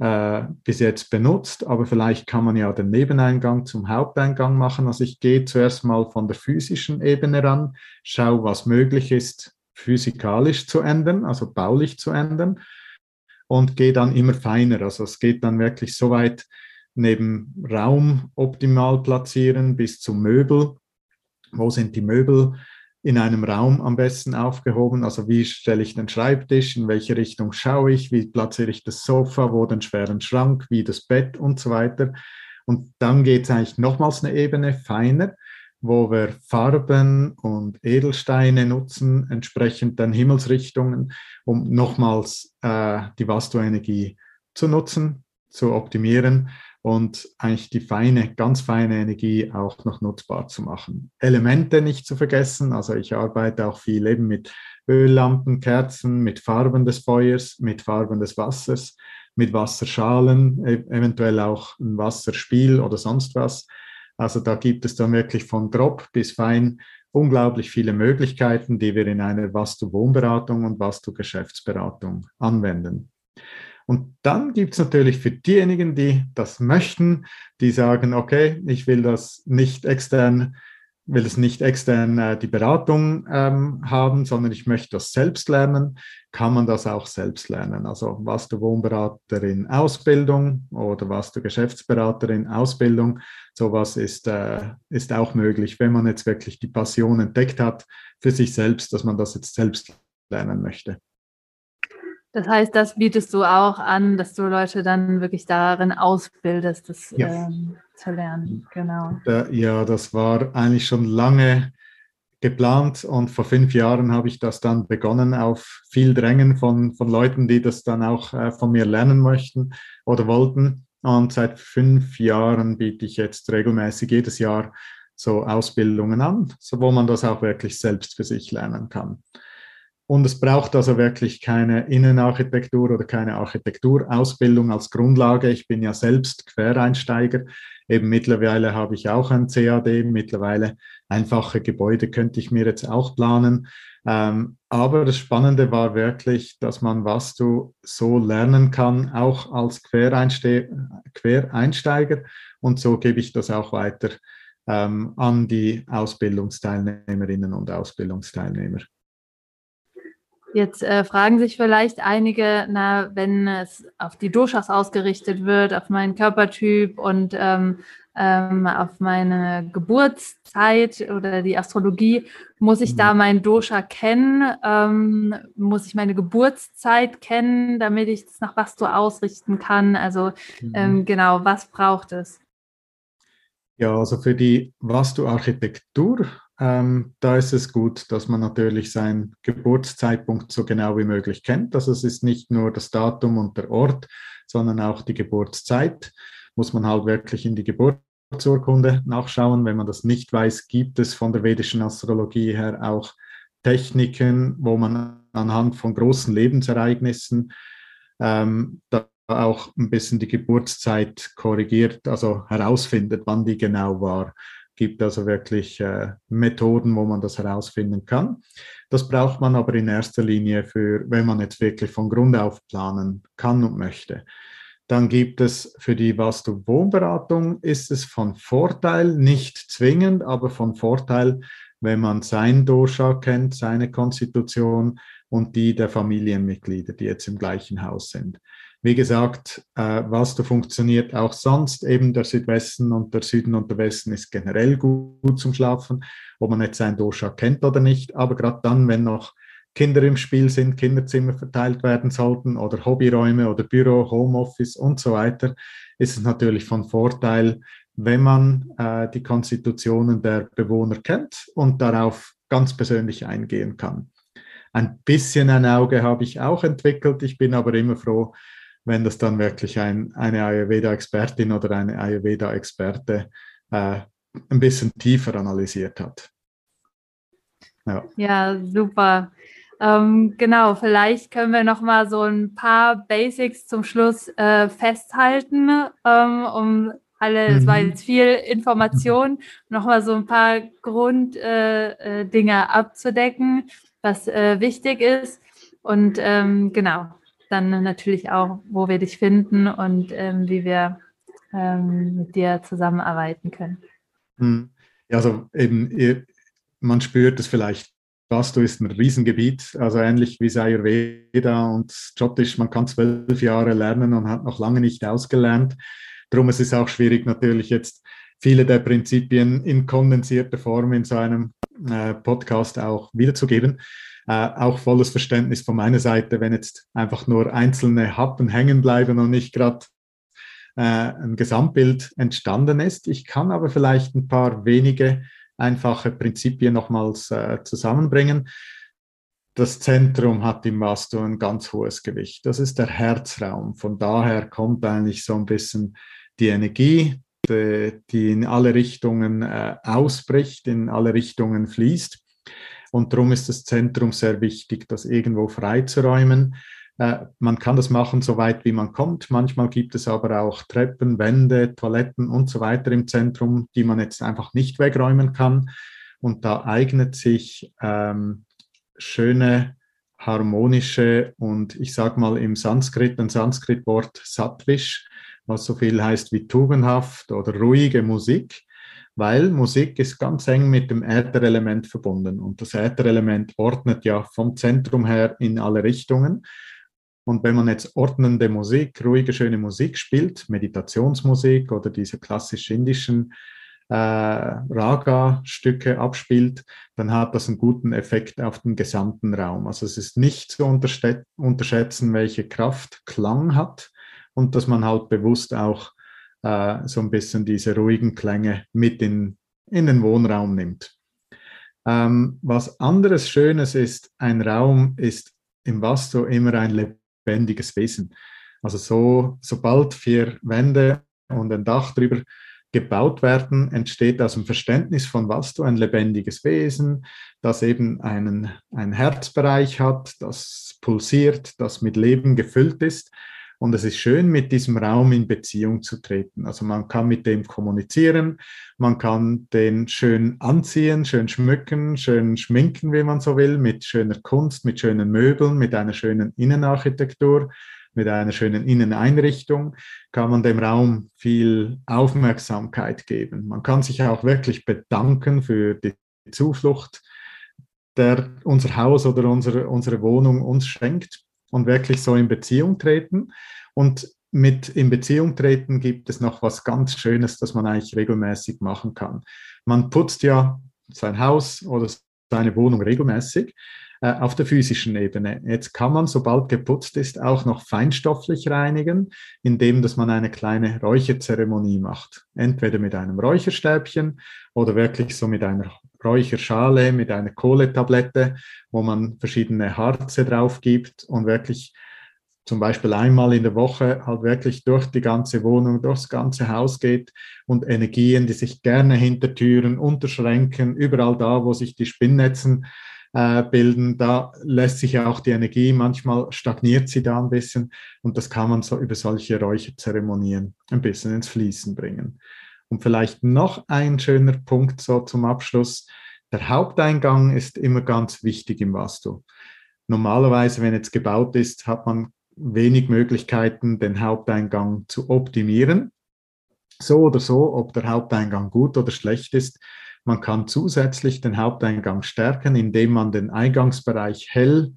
äh, bis jetzt benutzt, aber vielleicht kann man ja den Nebeneingang zum Haupteingang machen. Also ich gehe zuerst mal von der physischen Ebene ran, schaue, was möglich ist, physikalisch zu ändern, also baulich zu ändern und gehe dann immer feiner. Also es geht dann wirklich so weit neben Raum optimal platzieren bis zum Möbel. Wo sind die Möbel? In einem Raum am besten aufgehoben? Also wie stelle ich den Schreibtisch, in welche Richtung schaue ich, wie platziere ich das Sofa, wo den schweren Schrank, wie das Bett? Und so weiter. Und dann geht es eigentlich nochmals eine Ebene feiner, wo wir Farben und Edelsteine nutzen, entsprechend den Himmelsrichtungen, um nochmals äh, die Vastu-Energie zu nutzen, zu optimieren und eigentlich die feine, ganz feine Energie auch noch nutzbar zu machen. Elemente nicht zu vergessen, also ich arbeite auch viel eben mit Öllampen, Kerzen, mit Farben des Feuers, mit Farben des Wassers, mit Wasserschalen, e-, eventuell auch ein Wasserspiel oder sonst was. Also da gibt es dann wirklich von grob bis fein unglaublich viele Möglichkeiten, die wir in einer Vastu-Wohnberatung und Vastu-Geschäftsberatung anwenden. Und dann gibt es natürlich für diejenigen, die das möchten, die sagen, okay, ich will das nicht extern, will es nicht extern äh, die Beratung ähm, haben, sondern ich möchte das selbst lernen, kann man das auch selbst lernen. Also was du Wohnberaterin Ausbildung oder was du Geschäftsberaterin Ausbildung, sowas ist, äh, ist auch möglich, wenn man jetzt wirklich die Passion entdeckt hat für sich selbst, dass man das jetzt selbst lernen möchte. Das heißt, das bietest du auch an, dass du Leute dann wirklich darin ausbildest, das ja. ähm, zu lernen. Genau. Ja, das war eigentlich schon lange geplant und vor fünf Jahren habe ich das dann begonnen auf viel Drängen von, von Leuten, die das dann auch äh, von mir lernen möchten oder wollten. Und seit fünf Jahren biete ich jetzt regelmäßig jedes Jahr so Ausbildungen an, so wo man das auch wirklich selbst für sich lernen kann. Und es braucht also wirklich keine Innenarchitektur oder keine Architekturausbildung als Grundlage. Ich bin ja selbst Quereinsteiger. Eben mittlerweile habe ich auch ein CAD. Mittlerweile einfache Gebäude könnte ich mir jetzt auch planen. Ähm, aber das Spannende war wirklich, dass man was du so lernen kann, auch als Quereinste Quereinsteiger. Und so gebe ich das auch weiter ähm, an die Ausbildungsteilnehmerinnen und Ausbildungsteilnehmer. Jetzt äh, fragen sich vielleicht einige, na, wenn es auf die Doshas ausgerichtet wird, auf meinen Körpertyp und ähm, ähm, auf meine Geburtszeit oder die Astrologie, muss ich mhm. da mein Dosha kennen? Ähm, muss ich meine Geburtszeit kennen, damit ich das nach Vastu ausrichten kann? Also mhm. Ähm, genau, was braucht es? Ja, also für die Vastu-Architektur ähm, da ist es gut, dass man natürlich seinen Geburtszeitpunkt so genau wie möglich kennt. Also es ist nicht nur das Datum und der Ort, sondern auch die Geburtszeit. Muss man halt wirklich in die Geburtsurkunde nachschauen. Wenn man das nicht weiß, gibt es von der vedischen Astrologie her auch Techniken, wo man anhand von großen Lebensereignissen ähm, auch ein bisschen die Geburtszeit korrigiert, also herausfindet, wann die genau war gibt also wirklich äh, Methoden, wo man das herausfinden kann. Das braucht man aber in erster Linie für, wenn man jetzt wirklich von Grund auf planen kann und möchte. Dann gibt es für die Vastu-Wohnberatung, ist es von Vorteil, nicht zwingend, aber von Vorteil, wenn man sein Dosha kennt, seine Konstitution und die der Familienmitglieder, die jetzt im gleichen Haus sind. Wie gesagt, äh, was da funktioniert auch sonst, eben der Südwesten und der Süden und der Westen ist generell gut, gut zum Schlafen, ob man jetzt sein Dosha kennt oder nicht, aber gerade dann, wenn noch Kinder im Spiel sind, Kinderzimmer verteilt werden sollten oder Hobbyräume oder Büro, Homeoffice und so weiter, ist es natürlich von Vorteil, wenn man äh, die Konstitutionen der Bewohner kennt und darauf ganz persönlich eingehen kann. Ein bisschen ein Auge habe ich auch entwickelt. Ich bin aber immer froh, wenn das dann wirklich ein, eine Ayurveda-Expertin oder eine Ayurveda-Experte äh, ein bisschen tiefer analysiert hat. Ja, ja super. Ähm, genau, vielleicht können wir noch mal so ein paar Basics zum Schluss äh, festhalten, ähm, um alle, es war mhm. jetzt viel Information, noch mal so ein paar Grunddinge äh, äh abzudecken, was äh, wichtig ist. Und ähm, genau, dann natürlich auch, wo wir dich finden und ähm, wie wir ähm, mit dir zusammenarbeiten können. Hm. Ja, also eben, man spürt es vielleicht, Vastu ist ein Riesengebiet, also ähnlich wie Ayurveda und Jyotish, man kann zwölf Jahre lernen und hat noch lange nicht ausgelernt. Darum ist es auch schwierig, natürlich jetzt viele der Prinzipien in kondensierter Form in so einem äh, Podcast auch wiederzugeben. Äh, auch volles Verständnis von meiner Seite, wenn jetzt einfach nur einzelne Happen hängen bleiben und nicht gerade äh, ein Gesamtbild entstanden ist. Ich kann aber vielleicht ein paar wenige einfache Prinzipien nochmals äh, zusammenbringen. Das Zentrum hat im Vastu ein ganz hohes Gewicht. Das ist der Herzraum. Von daher kommt eigentlich so ein bisschen die Energie, die, die in alle Richtungen äh, ausbricht, in alle Richtungen fließt. Und darum ist das Zentrum sehr wichtig, das irgendwo freizuräumen. Äh, man kann das machen, so weit wie man kommt. Manchmal gibt es aber auch Treppen, Wände, Toiletten und so weiter im Zentrum, die man jetzt einfach nicht wegräumen kann. Und da eignet sich ähm, schöne, harmonische und ich sage mal im Sanskrit, ein Sanskrit-Wort Satvish, was so viel heißt wie tugendhaft oder ruhige Musik weil Musik ist ganz eng mit dem Ätherelement verbunden und das Ätherelement ordnet ja vom Zentrum her in alle Richtungen. Und wenn man jetzt ordnende Musik, ruhige, schöne Musik spielt, Meditationsmusik oder diese klassisch indischen äh, Raga-Stücke abspielt, dann hat das einen guten Effekt auf den gesamten Raum. Also es ist nicht zu unterschätzen, welche Kraft Klang hat und dass man halt bewusst auch äh, so ein bisschen diese ruhigen Klänge mit in, in den Wohnraum nimmt. Ähm, was anderes Schönes ist, ein Raum ist im Vasto immer ein lebendiges Wesen. Also so, sobald vier Wände und ein Dach drüber gebaut werden, entsteht aus dem Verständnis von Vastu ein lebendiges Wesen, das eben einen, einen Herzbereich hat, das pulsiert, das mit Leben gefüllt ist. Und es ist schön, mit diesem Raum in Beziehung zu treten. Also man kann mit dem kommunizieren, man kann den schön anziehen, schön schmücken, schön schminken, wie man so will, mit schöner Kunst, mit schönen Möbeln, mit einer schönen Innenarchitektur, mit einer schönen Inneneinrichtung, kann man dem Raum viel Aufmerksamkeit geben. Man kann sich auch wirklich bedanken für die Zuflucht der unser Haus oder unsere, unsere Wohnung uns schenkt und wirklich so in Beziehung treten. Und mit in Beziehung treten gibt es noch was ganz Schönes, das man eigentlich regelmäßig machen kann. Man putzt ja sein Haus oder seine Wohnung regelmäßig äh, auf der physischen Ebene. Jetzt kann man, sobald geputzt ist, auch noch feinstofflich reinigen, indem dass man eine kleine Räucherzeremonie macht. Entweder mit einem Räucherstäbchen oder wirklich so mit einer Räucherschale, mit einer Kohletablette, wo man verschiedene Harze drauf gibt und wirklich zum Beispiel einmal in der Woche halt wirklich durch die ganze Wohnung, durchs ganze Haus geht und Energien, die sich gerne hinter Türen, unter Schränken, überall da, wo sich die Spinnnetzen äh, bilden, da lässt sich ja auch die Energie, manchmal stagniert sie da ein bisschen und das kann man so über solche Räucherzeremonien ein bisschen ins Fließen bringen. Und vielleicht noch ein schöner Punkt so zum Abschluss. Der Haupteingang ist immer ganz wichtig im Vastu. Normalerweise, wenn jetzt gebaut ist, hat man wenig Möglichkeiten, den Haupteingang zu optimieren. So oder so, ob der Haupteingang gut oder schlecht ist. Man kann zusätzlich den Haupteingang stärken, indem man den Eingangsbereich hell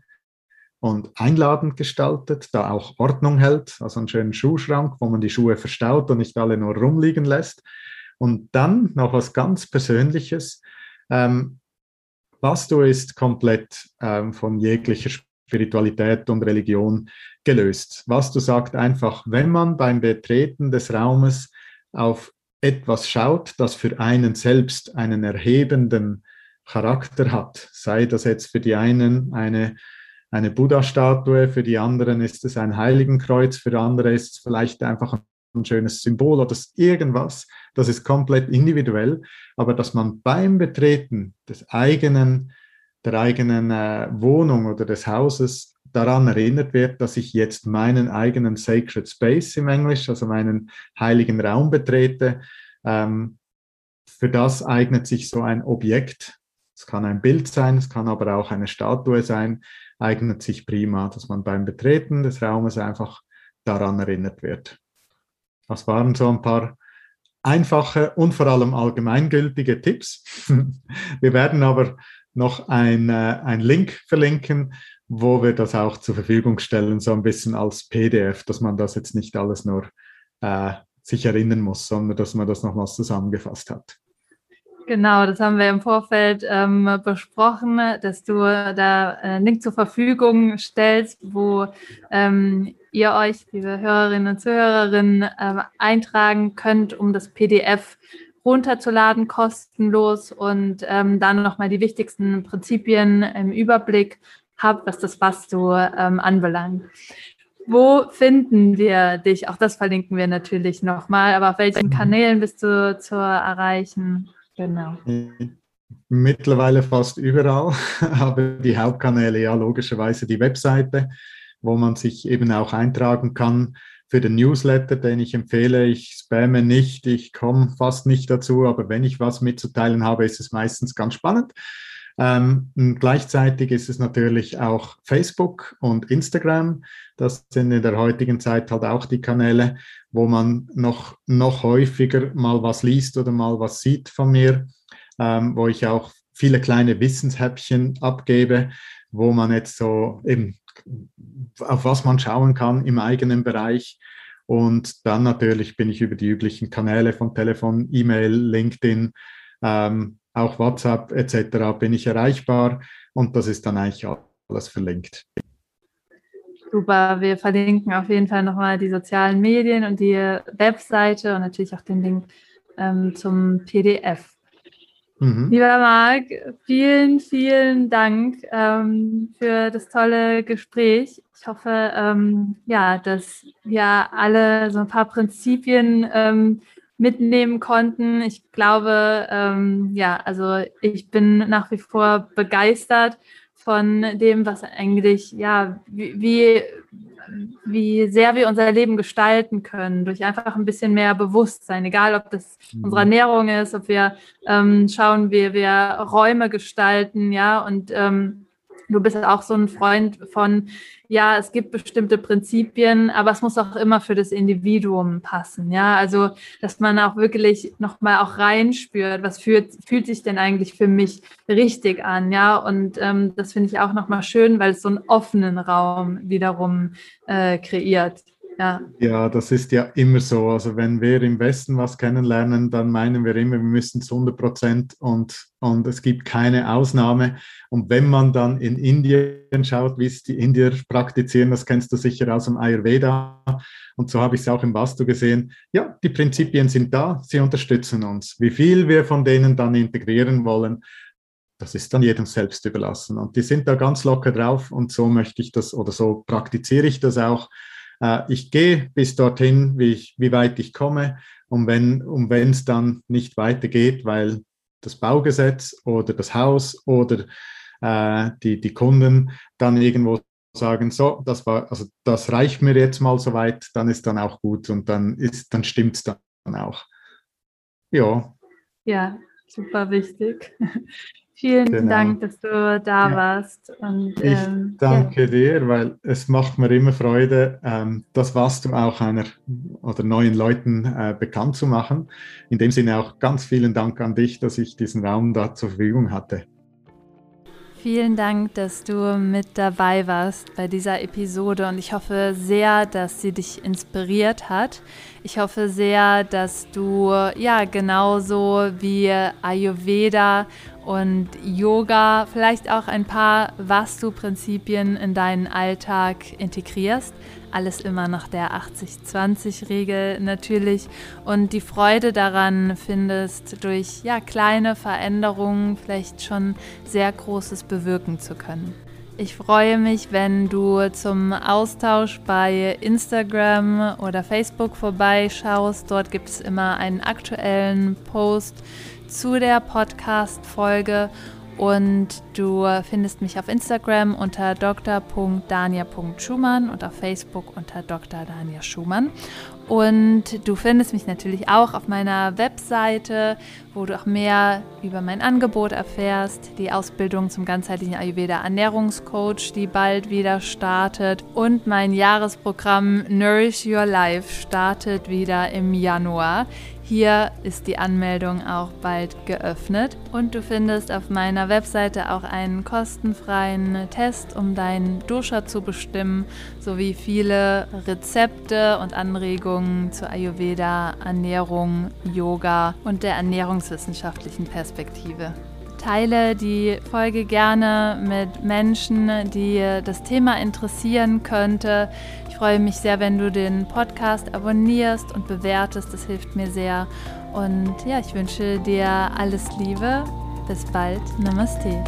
und einladend gestaltet, da auch Ordnung hält, also einen schönen Schuhschrank, wo man die Schuhe verstaut und nicht alle nur rumliegen lässt. Und dann noch was ganz Persönliches. Ähm, du ist komplett ähm, von jeglicher Spiritualität und Religion gelöst. Was du sagst einfach, wenn man beim Betreten des Raumes auf etwas schaut, das für einen selbst einen erhebenden Charakter hat, sei das jetzt für die einen eine, eine Buddha-Statue, für die anderen ist es ein Heiligenkreuz, für andere ist es vielleicht einfach ein schönes Symbol oder irgendwas, das ist komplett individuell, aber dass man beim Betreten des eigenen, der eigenen äh, Wohnung oder des Hauses daran erinnert wird, dass ich jetzt meinen eigenen Sacred Space im Englisch, also meinen heiligen Raum betrete. Ähm, für das eignet sich so ein Objekt. Es kann ein Bild sein, es kann aber auch eine Statue sein, eignet sich prima, dass man beim Betreten des Raumes einfach daran erinnert wird. Das waren so ein paar einfache und vor allem allgemeingültige Tipps. Wir werden aber noch ein, äh, Link verlinken, wo wir das auch zur Verfügung stellen, so ein bisschen als PDF, dass man das jetzt nicht alles nur äh, sich erinnern muss, sondern dass man das nochmals zusammengefasst hat. Genau, das haben wir im Vorfeld ähm, besprochen, dass du da einen Link zur Verfügung stellst, wo ähm, ihr euch, liebe Hörerinnen und Zuhörerinnen, äh, eintragen könnt, um das PDF runterzuladen, kostenlos und ähm, dann nochmal die wichtigsten Prinzipien im Überblick habt, was das Bastu ähm, anbelangt. Wo finden wir dich? Auch das verlinken wir natürlich nochmal, aber auf welchen Kanälen bist du zu erreichen? Genau. Mittlerweile fast überall, aber die Hauptkanäle ja logischerweise die Webseite, wo man sich eben auch eintragen kann für den Newsletter, den ich empfehle. Ich spamme nicht, ich komme fast nicht dazu, aber wenn ich was mitzuteilen habe, ist es meistens ganz spannend. Ähm, gleichzeitig ist es natürlich auch Facebook und Instagram. Das sind in der heutigen Zeit halt auch die Kanäle, wo man noch, noch häufiger mal was liest oder mal was sieht von mir, ähm, wo ich auch viele kleine Wissenshäppchen abgebe, wo man jetzt so eben auf was man schauen kann im eigenen Bereich. Und dann natürlich bin ich über die üblichen Kanäle von Telefon, E-Mail, LinkedIn, ähm, auch WhatsApp etc. bin ich erreichbar und das ist dann eigentlich alles verlinkt. Super, wir verlinken auf jeden Fall nochmal die sozialen Medien und die Webseite und natürlich auch den Link ähm, zum PDF. Mhm. Lieber Marc, vielen, vielen Dank ähm, für das tolle Gespräch. Ich hoffe, ähm, ja, dass wir alle so ein paar Prinzipien ähm, mitnehmen konnten. Ich glaube, ähm, ja, also ich bin nach wie vor begeistert von dem, was eigentlich, ja, wie, wie sehr wir unser Leben gestalten können, durch einfach ein bisschen mehr Bewusstsein, egal ob das mhm. unsere Ernährung ist, ob wir ähm, schauen, wie wir Räume gestalten, ja, und ähm, Du bist auch so ein Freund von, ja, es gibt bestimmte Prinzipien, aber es muss auch immer für das Individuum passen. Ja, also, dass man auch wirklich nochmal auch reinspürt, was fühlt, fühlt sich denn eigentlich für mich richtig an. Ja, und ähm, das finde ich auch nochmal schön, weil es so einen offenen Raum wiederum äh, kreiert. Ja. ja, das ist ja immer so. Also wenn wir im Westen was kennenlernen, dann meinen wir immer, wir müssen zu 100 Prozent und, und es gibt keine Ausnahme. Und wenn man dann in Indien schaut, wie es die Indier praktizieren, das kennst du sicher aus dem Ayurveda. Und so habe ich es auch im Vastu gesehen. Ja, die Prinzipien sind da, sie unterstützen uns. Wie viel wir von denen dann integrieren wollen, das ist dann jedem selbst überlassen. Und die sind da ganz locker drauf und so möchte ich das oder so praktiziere ich das auch ich gehe bis dorthin, wie, ich, wie weit ich komme. Und wenn und es dann nicht weitergeht, weil das Baugesetz oder das Haus oder äh, die, die Kunden dann irgendwo sagen, so, das war, also das reicht mir jetzt mal so weit, dann ist dann auch gut und dann ist, dann stimmt es dann auch. Ja. Ja, super wichtig. Vielen genau. Dank, dass du da ja. warst. Und, ich ähm, danke ja. dir, weil es macht mir immer Freude, ähm, das warst du auch einer oder neuen Leuten äh, bekannt zu machen. In dem Sinne auch ganz vielen Dank an dich, dass ich diesen Raum da zur Verfügung hatte. Vielen Dank, dass du mit dabei warst bei dieser Episode und ich hoffe sehr, dass sie dich inspiriert hat. Ich hoffe sehr, dass du ja genauso wie Ayurveda und Yoga vielleicht auch ein paar Vastu-Prinzipien in deinen Alltag integrierst. Alles immer nach der 80-20-Regel natürlich. Und die Freude daran findest, durch ja, kleine Veränderungen vielleicht schon sehr Großes bewirken zu können. Ich freue mich, wenn du zum Austausch bei Instagram oder Facebook vorbeischaust. Dort gibt es immer einen aktuellen Post zu der Podcast-Folge und du findest mich auf Instagram unter dr.dania.schumann und auf Facebook unter Dr. Dania Schumann. Und du findest mich natürlich auch auf meiner Webseite, wo du auch mehr über mein Angebot erfährst, die Ausbildung zum ganzheitlichen Ayurveda Ernährungscoach, die bald wieder startet und mein Jahresprogramm Nourish Your Life startet wieder im Januar. Hier ist die Anmeldung auch bald geöffnet und du findest auf meiner Webseite auch einen kostenfreien Test, um deinen Dosha zu bestimmen, sowie viele Rezepte und Anregungen zur Ayurveda, Ernährung, Yoga und der ernährungswissenschaftlichen Perspektive. Teile die Folge gerne mit Menschen, die das Thema interessieren könnte. Ich freue mich sehr, wenn du den Podcast abonnierst und bewertest. Das hilft mir sehr. Und ja, ich wünsche dir alles Liebe. Bis bald. Namaste.